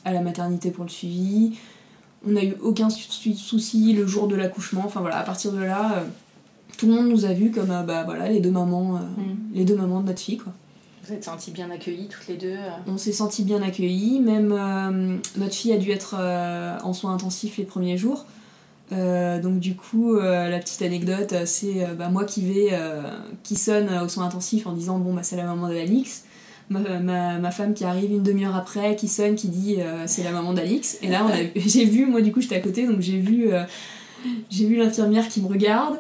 à la maternité pour le suivi. On n'a eu aucun souci le jour de l'accouchement. Enfin voilà, à partir de là, tout le monde nous a vus comme bah, voilà, les, deux mamans, mm. les deux mamans de notre fille. Quoi. Vous êtes sentis bien accueillis toutes les deux euh On s'est sentis bien accueillis, même euh, notre fille a dû être euh, en soins intensifs les premiers jours. Donc du coup, la petite anecdote, c'est bah, moi qui vais, qui sonne aux soins intensifs en disant bon bah c'est la maman d'Alix. Ma, ma, femme qui arrive une demi-heure après, qui sonne, qui dit c'est la maman d'Alix. Et là, j'ai vu, moi du coup j'étais à côté, donc j'ai vu, j'ai vu l'infirmière qui me regarde,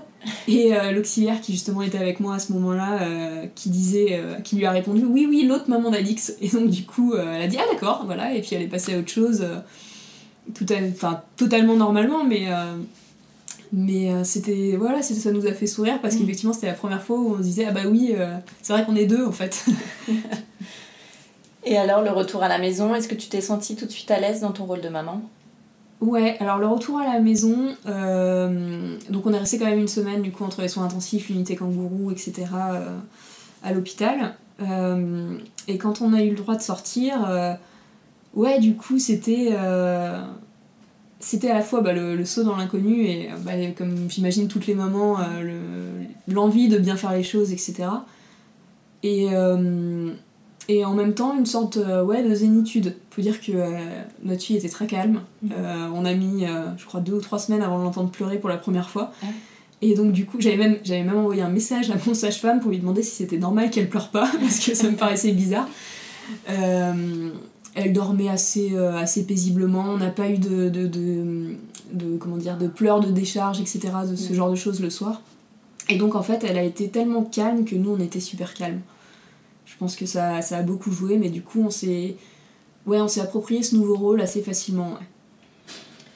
et euh, l'auxiliaire qui justement était avec moi à ce moment-là, euh, qui disait, euh, qui lui a répondu oui oui l'autre maman d'Alix. Et donc du coup elle a dit ah d'accord voilà et puis elle est passée à autre chose, tout enfin totalement normalement mais mais c'était voilà ça nous a fait sourire parce mm. qu'effectivement c'était la première fois où on se disait ah bah oui c'est vrai qu'on est deux en fait. et alors le retour à la maison, est-ce que tu t'es sentie tout de suite à l'aise dans ton rôle de maman? Ouais, alors le retour à la maison, euh, donc on est resté quand même une semaine du coup entre les soins intensifs, l'unité kangourou, etc. Euh, à l'hôpital. Euh, et quand on a eu le droit de sortir, ouais, du coup c'était c'était à la fois bah, le, saut dans l'inconnu et bah, comme j'imagine toutes les mamans, l'envie de bien faire les choses, etc. Et et en même temps une sorte euh, ouais, de zénitude. Faut dire que euh, notre fille était très calme. Mhm. Euh, on a mis, je crois, deux ou trois semaines avant de l'entendre pleurer pour la première fois. Et donc du coup, j'avais même, j'avais même envoyé un message à mon sage-femme pour lui demander si c'était normal qu'elle pleure pas, parce que ça me paraissait bizarre. Elle dormait assez, assez paisiblement, on n'a pas eu de, de, de, comment dire, de pleurs, de décharge, etc., de ce genre de choses le soir. Et donc en fait, elle a été tellement calme que nous, on était super calmes. Je pense que ça, ça a beaucoup joué, mais du coup, on s'est ouais, on s'est approprié ce nouveau rôle assez facilement.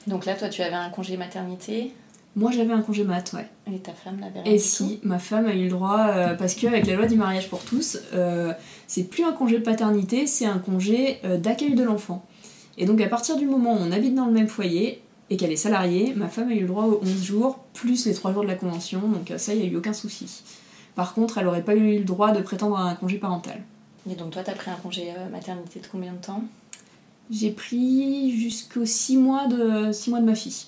Donc là, toi, tu avais un congé maternité Moi, j'avais un congé mat, ouais. Et ta femme l'avait Et si, ma femme a eu le droit, euh, parce qu'avec la loi du mariage pour tous, euh, c'est plus un congé de paternité, c'est un congé euh, d'accueil de l'enfant. Et donc, à partir du moment où on habite dans le même foyer et qu'elle est salariée, ma femme a eu le droit aux 11 jours, plus les 3 jours de la convention, donc ça, il n'y a eu aucun souci. Par contre, elle n'aurait pas eu le droit de prétendre à un congé parental. Et donc toi, t'as pris un congé euh, maternité de combien de temps? J'ai pris jusqu'aux 6 mois, de, six mois de ma fille.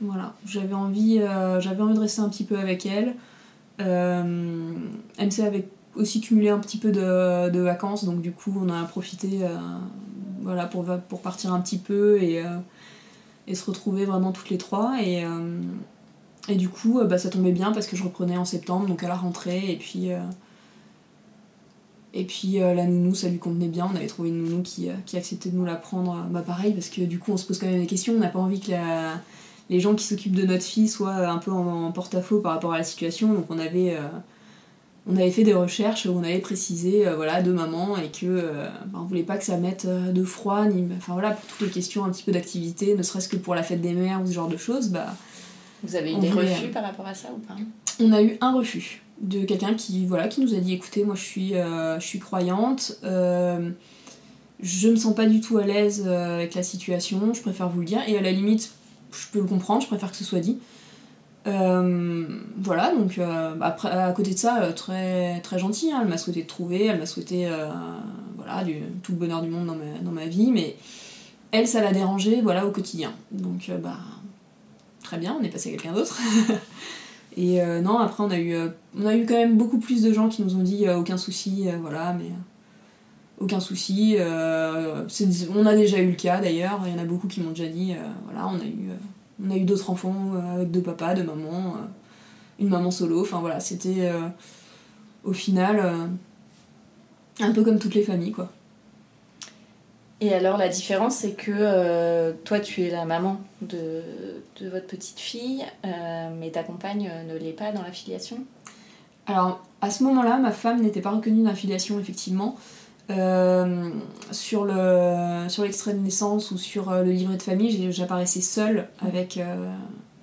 Voilà, j'avais envie, euh, j'avais envie de rester un petit peu avec elle. Euh, MC avait aussi cumulé un petit peu de, vacances, donc du coup on a profité euh, voilà, pour, partir un petit peu et, euh, et se retrouver vraiment toutes les trois. Et, du coup bah, ça tombait bien parce que je reprenais en septembre, donc à la rentrée, et puis... et la nounou, ça lui convenait bien. On avait trouvé une nounou qui, acceptait de nous la prendre. Bah pareil, parce que du coup, on se pose quand même des questions. On n'a pas envie que la- les gens qui s'occupent de notre fille soient un peu en, en porte-à-faux par rapport à la situation. Donc on avait, euh, on avait fait des recherches où on avait précisé euh, voilà, de maman et que euh, bah, on voulait pas que ça mette de froid. Ni, enfin voilà, pour toutes les questions un petit peu d'activité, ne serait-ce que pour la fête des mères ou ce genre de choses, bah, Vous avez eu des voulait, refus par rapport à ça ou pas? on a eu un refus de quelqu'un qui, voilà, qui nous a dit écoutez, moi je suis, euh, je suis croyante, euh, je me sens pas du tout à l'aise euh, avec la situation, je préfère vous le dire, et à la limite, je peux le comprendre, je préfère que ce soit dit. Euh, voilà, donc euh, à côté de ça, euh, très, très gentil, hein, elle m'a souhaité de trouver, elle m'a souhaité voilà, tout le bonheur du monde dans ma, vie, mais elle, ça l'a dérangé voilà, au quotidien. Donc, bah, très bien, on est passé à quelqu'un d'autre. Et non, après, on a, eu, on a eu quand même beaucoup plus de gens qui nous ont dit aucun souci, voilà, mais aucun souci. euh, on a déjà eu le cas d'ailleurs, il y en a beaucoup qui m'ont déjà dit euh, voilà, on a eu, euh, on a eu d'autres enfants avec deux papas, deux mamans, une maman solo, enfin voilà, c'était au final un peu comme toutes les familles quoi. Et alors la différence c'est que toi tu es la maman de, de votre petite fille, mais ta compagne ne l'est pas dans la filiation. Alors, à ce moment-là, ma femme n'était pas reconnue dans la filiation, effectivement. Euh, sur le sur l'extrait de naissance ou sur euh, le livret de famille, j'apparaissais seule avec, euh,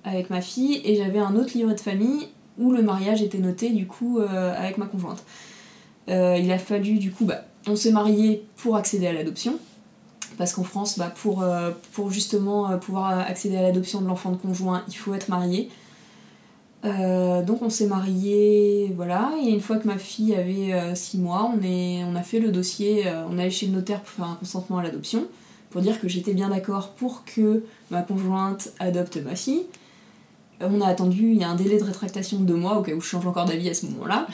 avec ma fille et j'avais un autre livret de famille où le mariage était noté du coup avec ma conjointe. Il a fallu du coup, bah, on s'est mariés pour accéder à l'adoption. Parce qu'en France, bah, pour, pour justement pouvoir accéder à l'adoption de l'enfant de conjoint, il faut être marié. Euh, donc on s'est mariés, voilà, et une fois que ma fille avait 6 mois, on, est, on a fait le dossier, euh, on est allé chez le notaire pour faire un consentement à l'adoption, pour dire que j'étais bien d'accord pour que ma conjointe adopte ma fille. Euh, On a attendu, il y a un délai de rétractation de deux mois, au cas où je change encore d'avis à ce moment-là.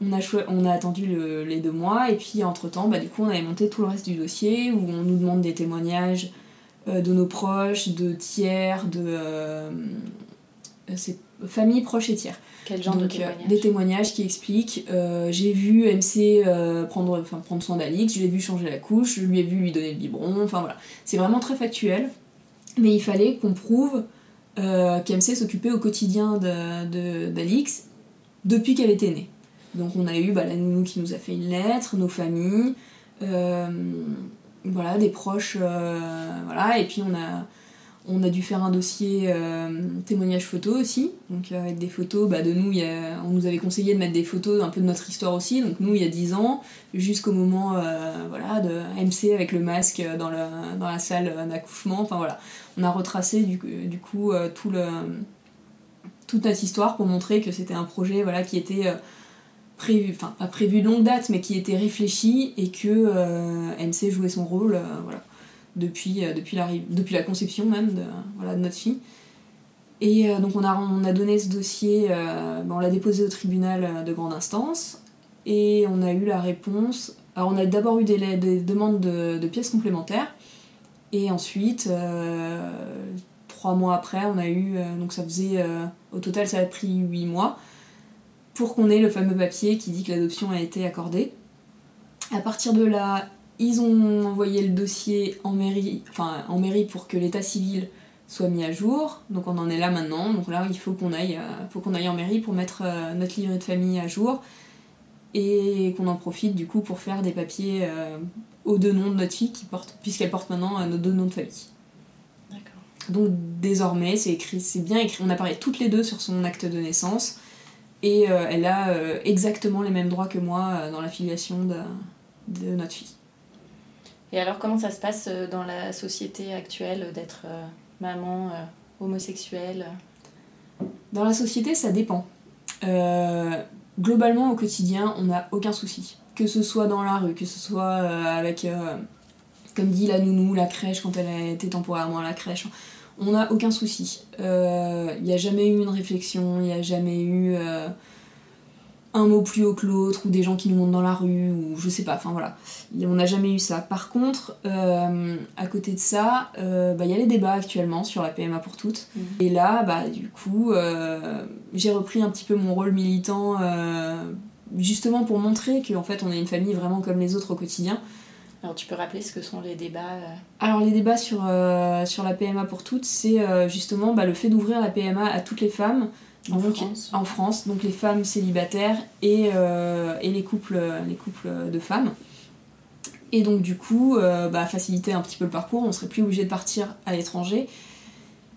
On a, on a attendu le- les deux mois, et puis entre-temps, bah, du coup, on avait monté tout le reste du dossier, où on nous demande des témoignages euh, de nos proches, de tiers, de... euh, famille, proches et tiers. Quel genre Donc, euh, des témoignages qui expliquent euh, j'ai vu MC euh, prendre, enfin, prendre soin d'Alix, je l'ai vu changer la couche, je lui ai vu lui donner le biberon, enfin voilà. C'est vraiment très factuel, mais il fallait qu'on prouve qu'MC s'occupait au quotidien de- de- d'Alix depuis qu'elle était née. Donc on a eu bah, la nounou qui nous a fait une lettre, nos familles, euh, voilà, des proches, euh, voilà, et puis on a, on a dû faire un dossier euh, témoignage photo aussi, donc euh, avec des photos bah, de nous, on nous avait conseillé de mettre des photos un peu de notre histoire aussi, donc nous il y a 10 ans, jusqu'au moment euh, voilà, de MC avec le masque dans, la salle d'accouchement, enfin on a retracé du, coup tout le, toute notre histoire pour montrer que c'était un projet voilà, qui était prévu, enfin pas prévu de longue date, mais qui était réfléchi et que MC jouait son rôle, voilà depuis, euh, depuis, l'arri- depuis la conception même de, voilà, de notre fille. Et euh, donc on a, on a donné ce dossier, euh, ben, on l'a déposé au tribunal de grande instance et on a eu la réponse. Alors on a d'abord eu des, la- des demandes de, de pièces complémentaires et ensuite, trois mois après, on a eu, donc ça faisait, au total ça a pris huit mois pour qu'on ait le fameux papier qui dit que l'adoption a été accordée. À partir de là, ils ont envoyé le dossier en mairie, enfin en mairie pour que l'état civil soit mis à jour. Donc on en est là maintenant. Donc là, il faut qu'on aille, euh, faut qu'on aille en mairie pour mettre euh, notre livret de famille à jour et qu'on en profite du coup pour faire des papiers euh, aux deux noms de notre fille qui porte, puisqu'elle porte maintenant nos deux noms de famille. D'accord. Donc désormais, c'est écrit, c'est bien écrit. On apparaît toutes les deux sur son acte de naissance et elle a exactement les mêmes droits que moi dans la filiation de, de notre fille. Et alors comment ça se passe euh, dans la société actuelle euh, d'être euh, maman homosexuelle Dans la société, ça dépend. Globalement, au quotidien, on n'a aucun souci. que ce soit dans la rue, que ce soit avec, comme dit la nounou, la crèche quand elle a été temporairement à la crèche. On n'a aucun souci. Il n'y a jamais eu une réflexion, il n'y a jamais eu un mot plus haut que l'autre, ou des gens qui nous montent dans la rue, ou je sais pas, enfin voilà. On n'a jamais eu ça. Par contre, euh, à côté de ça, euh, bah, il y a les débats actuellement sur la PMA pour toutes. Mhm. Et là, bah, du coup, euh, j'ai repris un petit peu mon rôle militant, justement pour montrer qu'en fait, on est une famille vraiment comme les autres au quotidien. Alors tu peux rappeler ce que sont les débats Alors les débats sur, sur la PMA pour toutes, c'est justement bah, le fait d'ouvrir la PMA à toutes les femmes, en France. En France, donc les femmes célibataires et, euh, et les, couples, les couples de femmes. Et donc du coup, euh, bah, faciliter un petit peu le parcours, on serait plus obligé de partir à l'étranger.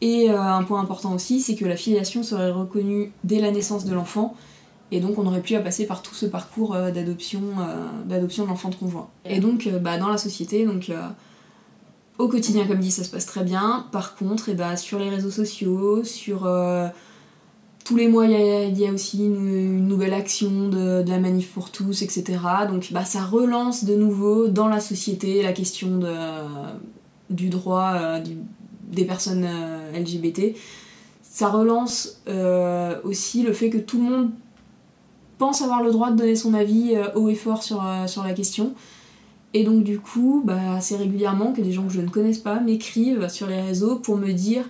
Et euh, un point important aussi, c'est que la filiation serait reconnue dès la naissance de l'enfant, et donc on n'aurait plus à passer par tout ce parcours d'adoption, d'adoption de l'enfant de conjoint. Et donc bah, dans la société, donc au quotidien comme dit, ça se passe très bien. Par contre, et eh bah, sur les réseaux sociaux, sur tous les mois, il y, a aussi une, nouvelle action de, la manif pour tous, etc. Donc bah, ça relance de nouveau dans la société la question du droit euh, des personnes euh, LGBT. Ça relance euh, aussi le fait que tout le monde pense avoir le droit de donner son avis haut et fort sur, la question. Et donc du coup, bah, c'est régulièrement que des gens que je ne connais pas m'écrivent sur les réseaux pour me dire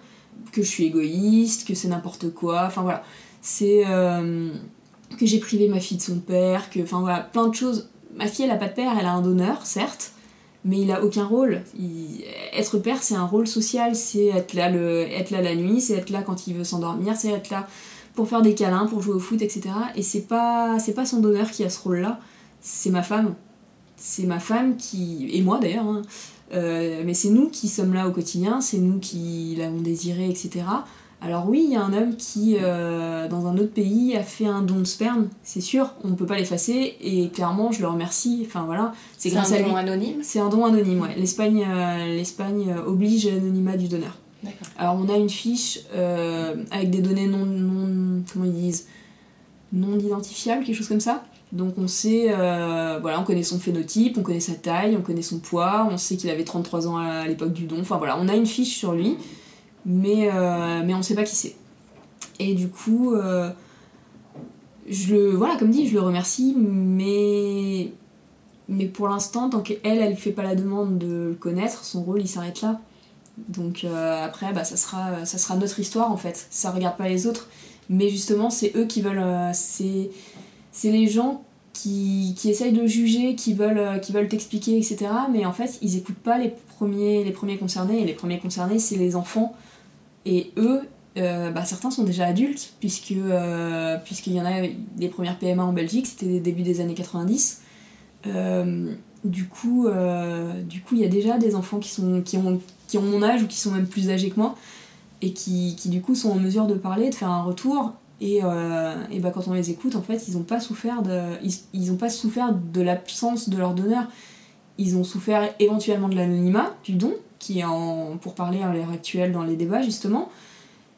que je suis égoïste, que c'est n'importe quoi, enfin voilà. C'est euh, que j'ai privé ma fille de son père, que, enfin voilà, plein de choses. Ma fille, elle a pas de père, elle a un donneur, certes, mais il a aucun rôle. Être père, c'est un rôle social, c'est être là, le... être là la nuit, c'est être là quand il veut s'endormir, c'est être là pour faire des câlins, pour jouer au foot, etc. Et c'est pas, c'est pas son donneur qui a ce rôle-là, c'est ma femme. C'est ma femme qui, et moi d'ailleurs, hein, euh, mais c'est nous qui sommes là au quotidien, c'est nous qui l'avons désiré, etc. Alors oui, il y a un homme qui, euh, dans un autre pays, a fait un don de sperme, c'est sûr, on ne peut pas l'effacer, et clairement, je le remercie, enfin voilà. C'est un don anonyme? C'est un don anonyme, ouais. L'Espagne euh, l'Espagne oblige l'anonymat du donneur. Alors on a une fiche avec des données non, non... comment ils disent? Non identifiables, quelque chose comme ça? Donc on sait, euh, voilà, on connaît son phénotype, on connaît sa taille, on connaît son poids, on sait qu'il avait 33 ans à l'époque du don. Enfin voilà, on a une fiche sur lui, mais, euh, mais on sait pas qui c'est. Et du coup, euh, je le, voilà, comme dit, je le remercie, mais, mais pour l'instant, tant qu'elle, elle fait pas la demande de le connaître, son rôle il s'arrête là. Donc après, bah, ça, sera, ça sera notre histoire en fait. Ça regarde pas les autres, mais justement, c'est eux qui veulent. c'est les gens qui, qui, essayent de juger, qui veulent, euh, qui veulent t'expliquer, etc. Mais en fait, ils écoutent pas les premiers, les premiers concernés. Et les premiers concernés, c'est les enfants. Et eux, euh, bah, certains sont déjà adultes, puisque euh, puisqu'il y en a des premières PMA en Belgique, c'était début des années 90. du coup, du coup, il y a déjà des enfants qui, sont, qui, ont, qui ont mon âge ou qui sont même plus âgés que moi, et qui, qui du coup sont en mesure de parler, de faire un retour, et, euh, et bah, quand on les écoute, en fait, ils n'ont pas souffert de, ils, ont pas souffert de l'absence de leur donneur. Ils ont souffert éventuellement de l'anonymat du don, qui est en, pour parler à l'heure actuelle dans les débats justement.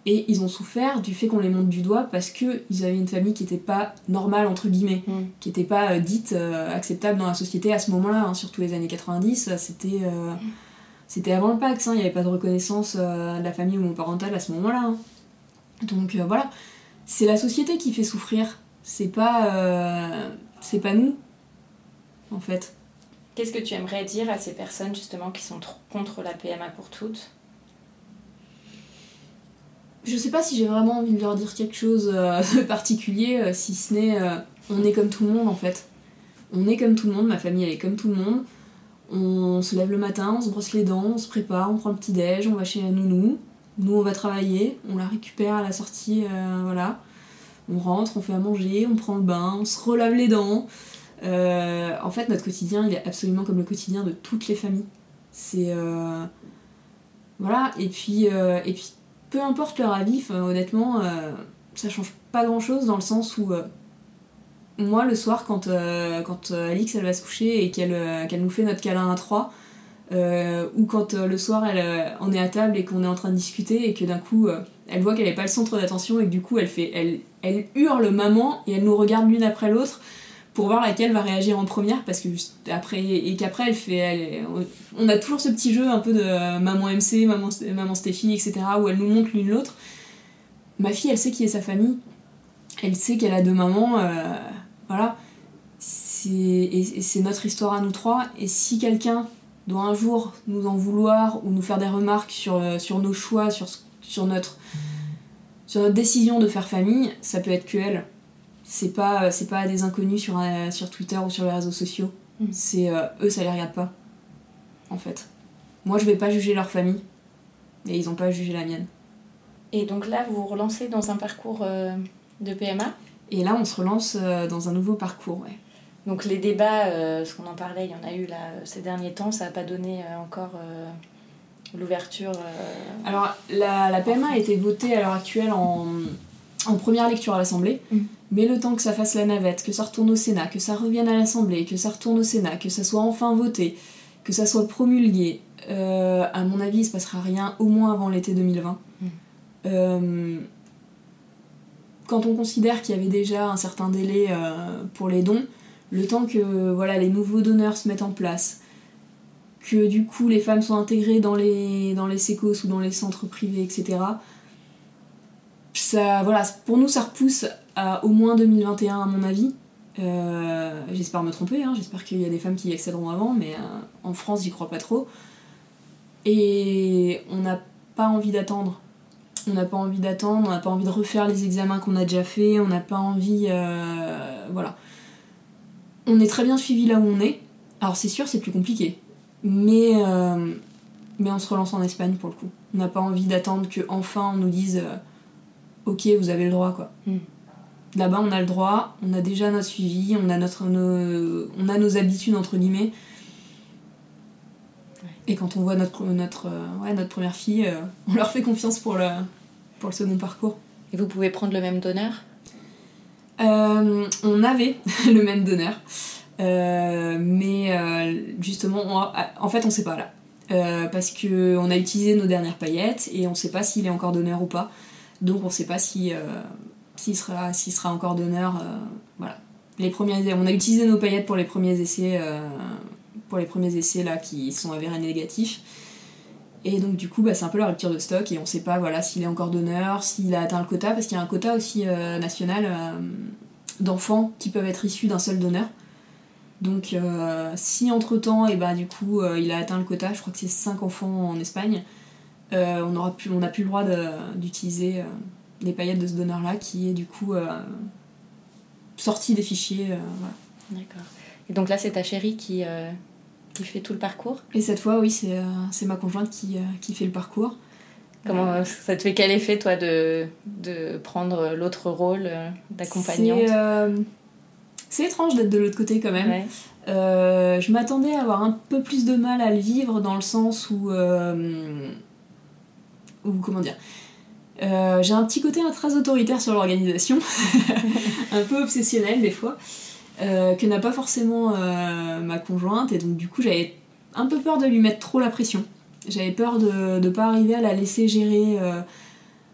Et ils ont souffert du fait qu'on les monte du doigt parce qu'ils avaient une famille qui n'était pas normale, entre guillemets, mm. qui n'était pas euh, dite euh, acceptable dans la société à ce moment-là, hein, surtout les années 90. C'était, c'était avant le Pax, hein, il n'y avait pas de reconnaissance de la famille homoparentale à ce moment-là. Hein. Donc voilà, c'est la société qui fait souffrir. C'est pas, euh, c'est pas nous, en fait. Qu'est-ce que tu aimerais dire à ces personnes justement qui sont contre la PMA pour toutes? Je sais pas si j'ai vraiment envie de leur dire quelque chose euh, de particulier, euh, si ce n'est on est comme tout le monde en fait. On est comme tout le monde, ma famille elle est comme tout le monde. On se lève le matin, on se brosse les dents, on se prépare, on prend le petit déj, on va chez la nounou, nous, on va travailler, on la récupère à la sortie, euh, voilà. On rentre, on fait à manger, on prend le bain, on se relave les dents. Euh, en fait, notre quotidien, il est absolument comme le quotidien de toutes les familles. C'est. Euh, voilà, et puis, peu importe leur avis, honnêtement, ça change pas grand chose dans le sens où. moi, le soir, quand, quand Alix elle va se coucher et qu'elle nous fait notre câlin à trois, euh, ou quand euh, le soir euh, on est à table et qu'on est en train de discuter et que d'un coup elle voit qu'elle n'est pas le centre d'attention et que du coup elle, fait, elle, hurle maman et elle nous regarde l'une après l'autre pour voir laquelle va réagir en première parce que après et qu'après elle fait on a toujours ce petit jeu un peu de maman MC maman maman Stéphie etc où elle nous montre l'une l'autre. Ma fille elle sait qui est sa famille. Elle sait qu'elle a deux mamans euh, voilà. Et, c'est notre histoire à nous trois. Et si quelqu'un doit un jour nous en vouloir ou nous faire des remarques sur, euh, sur nos choix sur, sur notre sur notre décision de faire famille ça peut être que elle. C'est pas c'est pas des inconnus sur euh, sur Twitter ou sur les réseaux sociaux. Mm. c'est euh, eux ça les regarde pas en fait. Moi je vais pas juger leur famille et ils ont pas jugé la mienne. Et donc là, vous vous relancez dans un parcours euh, de PMA. et là on se relance euh, dans un nouveau parcours ouais Donc les débats, euh, parce qu'on en parlait, il y en a eu là ces derniers temps, ça n'a pas donné euh, encore euh, l'ouverture. alors la, la PMA a été votée à l'heure actuelle en, en première lecture à l'Assemblée Mm. mais le temps que ça fasse la navette que ça retourne au Sénat que ça revienne à l'Assemblée que ça retourne au Sénat que ça soit enfin voté que ça soit promulgué euh, à mon avis il se passera rien au moins avant l'été 2020 Mm. Euh, quand on considère qu'il y avait déjà un certain délai euh, pour les dons, le temps que voilà, les nouveaux donneurs se mettent en place, que du coup les femmes soient intégrées dans les, dans sécos ou dans les centres privés, etc. Ça, voilà, pour nous ça repousse à au moins 2021 à mon avis. Euh, j'espère me tromper, hein, j'espère qu'il y a des femmes qui y accéderont avant, mais euh, en France j'y crois pas trop. Et on n'a pas envie d'attendre on n'a pas envie d'attendre, on n'a pas envie de refaire les examens qu'on a déjà fait, on n'a pas envie. euh, voilà. On est très bien suivi là où on est. Alors c'est sûr, c'est plus compliqué. Mais, euh, mais on se relance en Espagne pour le coup. On n'a pas envie d'attendre que enfin on nous dise euh, Ok, vous avez le droit quoi. Mm. Là-bas, on a le droit, on a déjà notre suivi, on a, notre, nos, on a nos habitudes entre guillemets. Et quand on voit notre, notre, euh, ouais, notre première fille, euh, on leur fait confiance pour le, pour le second parcours. Et vous pouvez prendre le même donneur? Euh, on avait le même donneur, Euh, mais euh, justement, en fait, on sait pas là. Parce que on a utilisé nos dernières paillettes et on sait pas s'il est encore donneur ou pas. Donc on sait pas si, s'il sera, encore donneur. voilà. Les premiers, on a utilisé nos paillettes pour les premiers essais, pour les premiers essais là qui sont avérés négatifs. Et donc du coup, bah, c'est un peu la rupture de stock et on sait pas voilà, s'il est encore donneur, s'il a atteint le quota, parce qu'il y a un quota aussi euh, national euh, d'enfants qui peuvent être issus d'un seul donneur. Donc euh, si entre-temps, et bah, du coup, il a atteint le quota, je crois que c'est 5 enfants en Espagne, on n'a plus, plus le droit d'utiliser les paillettes de ce donneur-là qui est du coup sorti des fichiers. D'accord. Et donc là, c'est ta chérie qui, qui fait tout le parcours. Et cette fois, oui, c'est euh, c'est ma conjointe qui, euh, qui fait le parcours. Comment Euh, ça te fait quel effet, toi, de, de prendre l'autre rôle d'accompagnante C'est euh, c'est étrange d'être de l'autre côté quand même. Ouais. Euh, je m'attendais à avoir un peu plus de mal à le vivre dans le sens où. euh, où comment dire J'ai un petit côté très autoritaire sur l'organisation, un peu obsessionnel des fois, euh, que n'a pas forcément euh, ma conjointe, et donc du coup j'avais un peu peur de lui mettre trop la pression. J'avais peur de ne pas arriver à la laisser gérer. euh,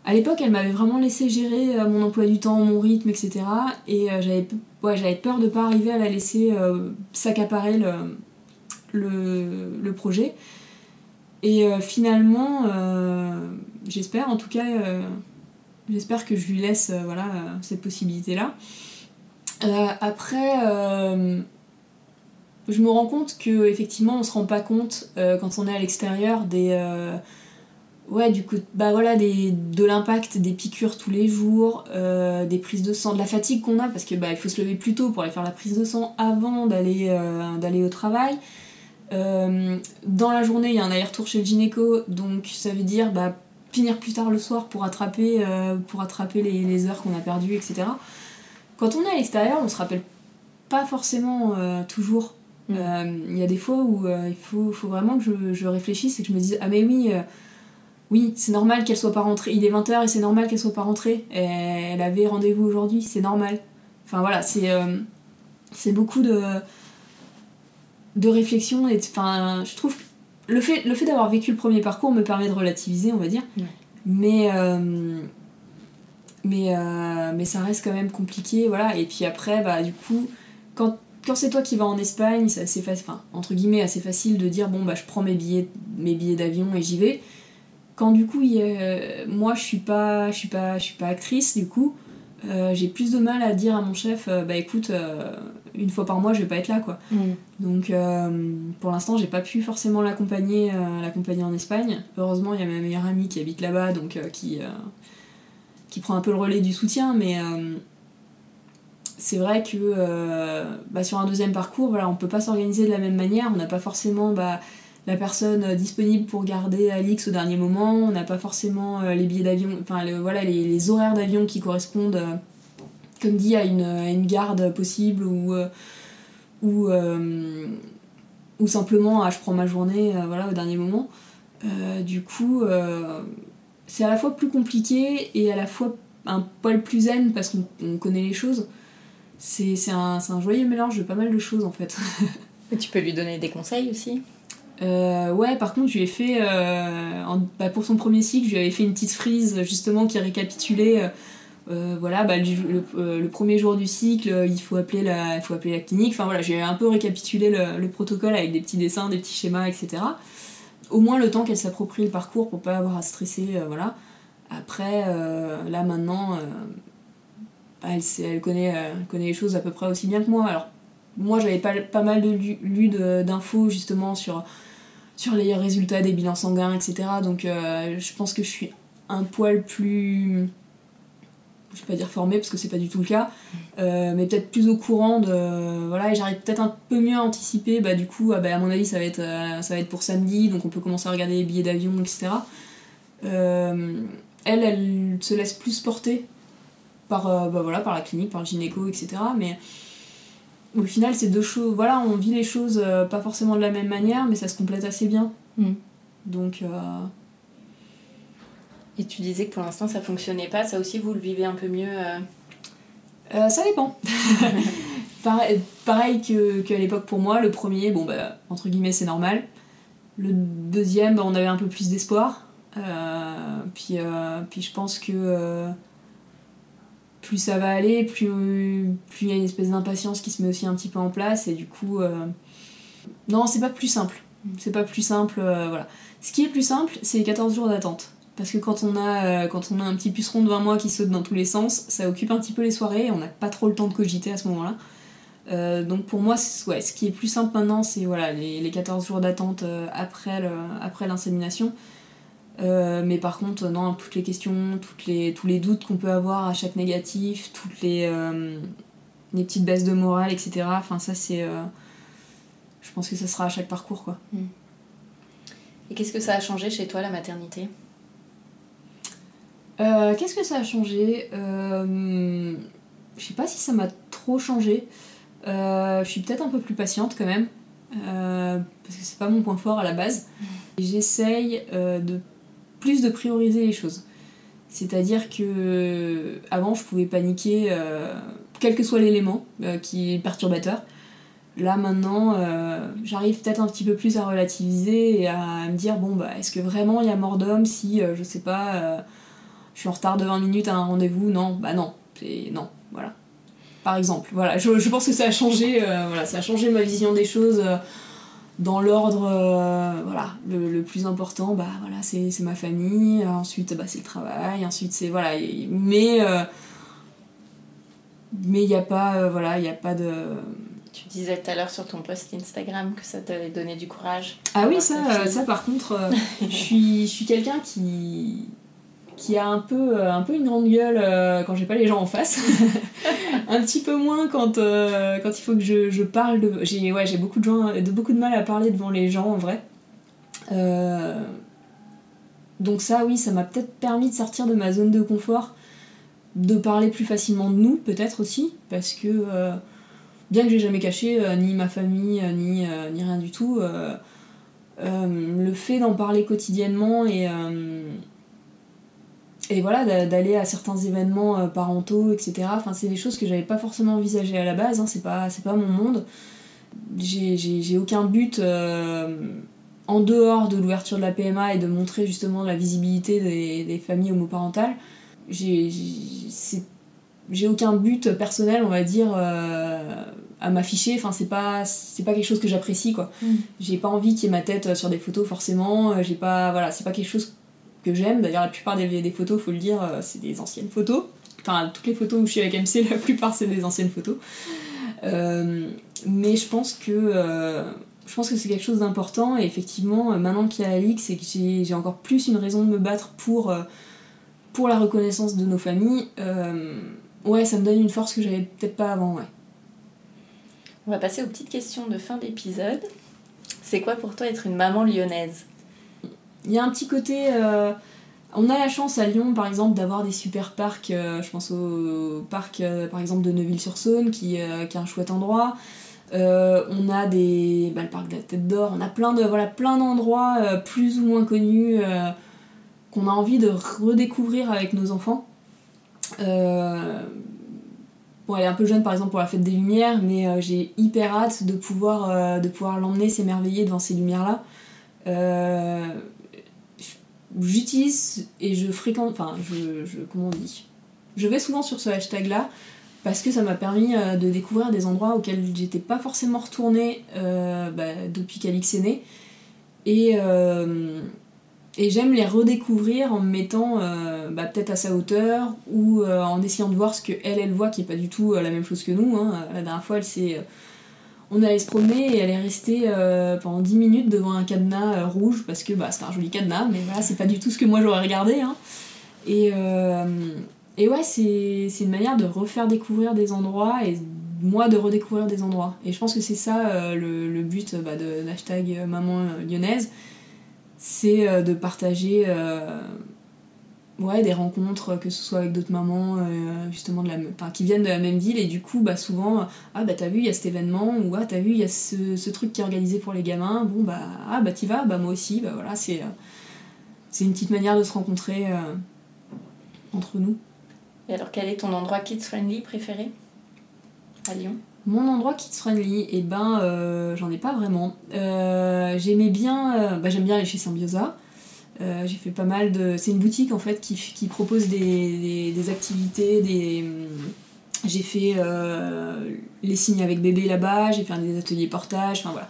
à l'époque, elle m'avait vraiment laissé gérer euh, mon emploi du temps, mon rythme, etc. Et j'avais ouais, peur de pas arriver à la laisser s'accaparer le, le, le projet. Et finalement, j'espère en tout cas, j'espère que je lui laisse voilà, cette possibilité-là. Euh, après, euh, je me rends compte que effectivement, on se rend pas compte euh, quand on est à l'extérieur des ouais du coup bah voilà des, de l'impact des piqûres tous les jours des prises de sang de la fatigue qu'on a parce que bah il faut se lever plus tôt pour aller faire la prise de sang avant d'aller d'aller au travail. Dans la journée il y a un aller-retour chez le gynéco donc ça veut dire bah finir plus tard le soir pour attraper pour attraper les, les heures qu'on a perdues etc quand on est à l'extérieur on se rappelle pas forcément euh, toujours. Mm. Euh, il y a des fois où euh, il faut, faut vraiment que je, je réfléchisse et que je me dise ah mais oui oui c'est normal qu'elle soit pas rentrée. Il est 20h et c'est normal qu'elle soit pas rentrée. Et elle avait rendez-vous aujourd'hui c'est normal. Enfin voilà c'est c'est beaucoup de de réflexion et enfin je trouve que le fait le fait d'avoir vécu le premier parcours me permet de relativiser on va dire. Ouais. mais euh, mais euh, mais ça reste quand même compliqué voilà et puis après bah du coup quand, quand c'est toi qui vas en Espagne, c'est assez facile, enfin, entre guillemets, assez facile de dire bon bah je prends mes billets, mes billets d'avion et j'y vais. Quand du coup, il a- moi je suis pas, je suis pas, je suis pas actrice du coup, euh, j'ai plus de mal à dire à mon chef euh, bah écoute, euh, une fois par mois je vais pas être là quoi. Donc euh, pour l'instant, j'ai pas pu forcément l'accompagner euh, l'accompagner en Espagne. Heureusement, il y a ma meilleure amie qui habite là-bas, donc euh, qui, euh, qui prend un peu le relais du soutien, mais euh, c'est vrai que euh, bah, sur un deuxième parcours, voilà, on peut pas s'organiser de la même manière. On n'a pas forcément bah, la personne euh, disponible pour garder Alix au dernier moment. On n'a pas forcément les billets d'avion, enfin voilà, les, horaires d'avion qui correspondent, comme dit, à une, garde possible ou ou, ou simplement ah, je prends ma journée voilà, au dernier moment. Du coup, c'est à la fois plus compliqué et à la fois un poil plus zen parce qu'on on connaît les choses. C'est un, un joyeux mélange de pas mal de choses en fait. Et tu peux lui donner des conseils aussi? Euh, ouais, par contre, je lui ai fait, euh, en- bah, pour son premier cycle, je lui avais fait une petite frise justement qui récapitulait, euh, voilà, bah, le, le- le premier jour du cycle, il faut appeler la, il faut appeler la clinique. Enfin voilà, j'ai un peu récapitulé le, le protocole avec des petits dessins, des petits schémas, etc. Au moins le temps qu'elle s'approprie le parcours pour pas avoir à stresser, euh, voilà. Après, euh, là maintenant, euh, elle, sait- elle, connaît, les choses à peu près aussi bien que moi. Alors moi j'avais pas, pas mal lu, d'infos justement sur, les résultats des bilans sanguins, etc. Donc je pense que je suis un poil plus. Je vais pas dire formée parce que c'est pas du tout le cas, euh, mais peut-être plus au courant de. Voilà, et j'arrive peut-être un peu mieux à anticiper. Bah, du coup, ah, bah, à mon avis, ça va, être, euh, ça va être pour samedi, donc on peut commencer à regarder les billets d'avion, etc. Euh, elle, elle se laisse plus porter par, bah, voilà, par la clinique, par le gynéco, etc. Mais au final, c'est deux choses. Voilà, on vit les choses pas forcément de la même manière, mais ça se complète assez bien. Mm. Donc, Et tu disais que pour l'instant ça fonctionnait pas, ça aussi vous le vivez un peu mieux euh, euh, ça dépend. pareil, pareil qu'à l'époque pour moi, le premier, bon, bah, entre guillemets, c'est normal. Le deuxième, bah, on avait un peu plus d'espoir. Euh, puis, puis je pense que plus ça va aller, plus il y a une espèce d'impatience qui se met aussi un petit peu en place. Et du coup, non, c'est pas plus simple. C'est pas plus simple, voilà. Ce qui est plus simple, c'est les 14 jours d'attente. Parce que quand on, a, euh, quand on a un petit puceron de 20 mois qui saute dans tous les sens, ça occupe un petit peu les soirées et on n'a pas trop le temps de cogiter à ce moment-là. Euh, donc pour moi, ouais, ce qui est plus simple maintenant, c'est voilà, les, les 14 jours d'attente euh, après l'insémination. Mais par contre, non, toutes les questions, toutes les, tous les doutes qu'on peut avoir à chaque négatif, toutes les, les petites baisses de morale, etc. Enfin, ça, c'est. je pense que ça sera à chaque parcours, quoi. Et qu'est-ce que ça a changé chez toi la maternité? Euh, Qu'est-ce que ça a changé Euh, Je sais pas si ça m'a trop changé. Euh, je suis peut-être un peu plus patiente quand même. parce que c'est pas mon point fort à la base. J'essaye de plus de prioriser les choses. C'est-à-dire que avant je pouvais paniquer quel que soit l'élément qui est perturbateur. Là maintenant, j'arrive peut-être un petit peu plus à relativiser et à me dire bon bah est-ce que vraiment il y a mort d'homme si je sais pas je suis en retard de 20 minutes à un rendez-vous Non, bah non, c'est non, voilà. Par exemple, voilà, je, je pense que ça a changé, euh, voilà, ça a changé ma vision des choses euh, dans l'ordre, euh, voilà, le, le plus important, bah voilà, c'est ma famille, ensuite bah, c'est le travail, ensuite c'est, voilà, et- mais mais il n'y a pas, voilà, il n'y a pas de... Tu disais tout à l'heure sur ton post Instagram que ça t'avait donné du courage. Ah oui, ça, ça par contre, je suis, je suis quelqu'un qui, qui a un peu, euh, un peu une grande gueule euh, quand j'ai pas les gens en face. un petit peu moins quand, euh, quand il faut que je, je parle de. J'ai ouais, j'ai beaucoup, de gens- de beaucoup de mal à parler devant les gens en vrai. Euh, donc, ça, oui, ça m'a peut-être permis de sortir de ma zone de confort, de parler plus facilement de nous, peut-être aussi, parce que. bien que j'ai jamais caché ni ma famille, ni, ni rien du tout, le fait d'en parler quotidiennement et, et voilà, d'a- d'aller à certains événements euh, parentaux, etc., enfin, c'est des choses que j'avais pas forcément envisagées à la base, hein, c'est pas, c'est pas mon monde. J'ai- aucun but euh, en dehors de l'ouverture de la PMA et de montrer justement la visibilité des, des familles homoparentales. J'ai- aucun but personnel, on va dire, euh, à m'afficher. Enfin, c'est pas, c'est pas quelque chose que j'apprécie, quoi. Mm. J'ai pas envie qu'il y ait ma tête sur des photos, forcément. J'ai pas, voilà, c'est pas quelque chose que j'aime. D'ailleurs, la plupart des, des photos, faut le dire, euh, c'est des anciennes photos. Enfin, toutes les photos où je suis avec MC, la plupart, c'est des anciennes photos. Euh, mais je pense que euh, que c'est quelque chose d'important et effectivement maintenant qu'il y a la Ligue c'est que j'ai encore plus une raison de me battre pour, pour la reconnaissance de nos familles. Ouais, ça me donne une force que j'avais peut-être pas avant, ouais. On va passer aux petites questions de fin d'épisode. C'est quoi pour toi être une maman lyonnaise? Il y a un petit côté. euh, on a la chance à Lyon, par exemple, d'avoir des super parcs. euh, je pense au parc, euh, par exemple, de Neuville-sur-Saône, qui, est un chouette endroit. On a des, bah, le parc de la Tête d'Or. On a plein de voilà plein d'endroits plus ou moins connus qu'on a envie de redécouvrir avec nos enfants. Bon, elle est un peu jeune par exemple pour la fête des lumières, mais j'ai hyper hâte de pouvoir, de pouvoir l'emmener s'émerveiller devant ces lumières-là. Euh, J'utilise et je fréquente, enfin, je, je- comment on dit? Je vais souvent sur ce hashtag-là parce que ça m'a permis euh, de découvrir des endroits auxquels j'étais pas forcément retournée euh, bah, depuis qu'Alix est. Et, euh, et j'aime les redécouvrir en me mettant bah, peut-être à sa hauteur ou en essayant de voir ce que elle, voit qui est pas du tout la même chose que nous. hein. La dernière fois, elle s'est. Euh, on allait se promener et elle est restée euh, pendant 10 minutes devant un cadenas euh, rouge parce que bah, c'est un joli cadenas, mais voilà, c'est pas du tout ce que moi j'aurais regardé. hein. Et, euh, et ouais, c'est une manière de refaire découvrir des endroits et moi de redécouvrir des endroits. Et je pense que c'est ça euh, le, but bah, de l'hashtag euh, maman euh, lyonnaise c'est euh, de partager euh, ouais, des rencontres, que ce soit avec d'autres mamans euh, justement de la, même- enfin, qui viennent de la même ville et du coup bah, souvent euh, ah bah t'as vu il y a cet événement ou ah t'as vu il y a ce, ce truc qui est organisé pour les gamins bon bah ah bah t'y vas bah moi aussi bah voilà c'est euh, c'est une petite manière de se rencontrer euh, entre nous Et alors, quel est ton endroit kids-friendly préféré? À Lyon? Mon endroit kids friendly, et ben euh, j'en ai pas vraiment. Euh, J'aimais bien, euh, bah, j'aime bien aller chez Symbiosa. Euh, j'ai fait pas mal de. C'est une boutique en fait qui, qui propose des, des- activités, des. J'ai fait euh, les signes avec bébé là-bas, j'ai fait des ateliers portage, enfin voilà.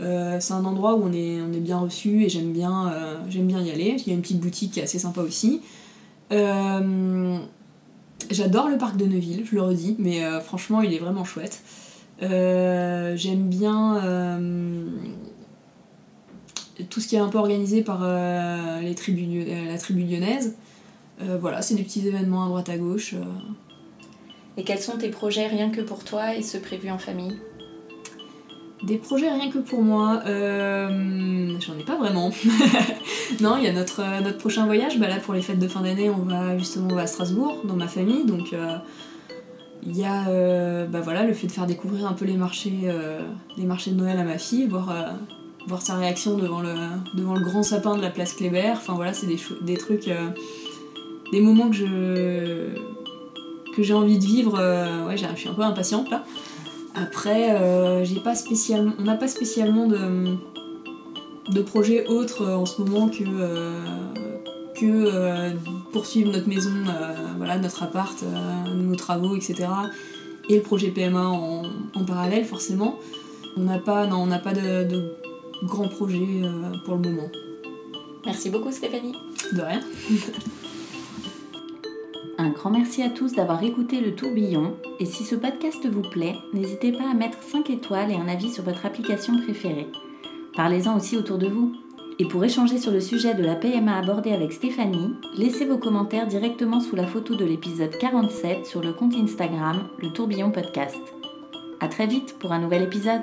Euh, c'est un endroit où on est, on est bien reçu et j'aime bien, j'aime bien y aller. Il y a une petite boutique qui est assez sympa aussi. J'adore le parc de Neuville, je le redis, mais franchement, il est vraiment chouette. J'aime bien tout ce qui est un peu organisé par euh, les tribus, euh, la tribu lyonnaise. Euh, voilà, c'est des petits événements à droite à gauche. Et quels sont tes projets rien que pour toi et ceux prévus en famille? Des projets rien que pour moi, euh, j'en ai pas vraiment. non, il y a notre, notre prochain voyage. Bah là, pour les fêtes de fin d'année, on va justement on va à Strasbourg, dans ma famille. Donc, euh, il y a euh, bah voilà, le fait de faire découvrir un peu les marchés, les marchés de Noël à ma fille, voir, voir sa réaction devant le, devant le grand sapin de la place Kléber. Enfin voilà, c'est des, des trucs, euh, des moments que je que j'ai envie de vivre. euh, ouais, je suis un peu impatiente là. Après, euh, j'ai pas spécialement, on n'a pas spécialement de, de projets autres euh, en ce moment que, que poursuivre notre maison, voilà, notre appart, nos travaux, etc. Et le projet PMA en, en parallèle, forcément. On n'a pas, non, on n'a pas de grands projets euh, pour le moment. Merci beaucoup Stéphanie. De rien. Un grand merci à tous d'avoir écouté le tourbillon et si ce podcast vous plaît, n'hésitez pas à mettre 5 étoiles et un avis sur votre application préférée. Parlez-en aussi autour de vous. Et pour échanger sur le sujet de la PMA abordée avec Stéphanie, laissez vos commentaires directement sous la photo de l'épisode 47 sur le compte Instagram Le Tourbillon Podcast. À très vite pour un nouvel épisode.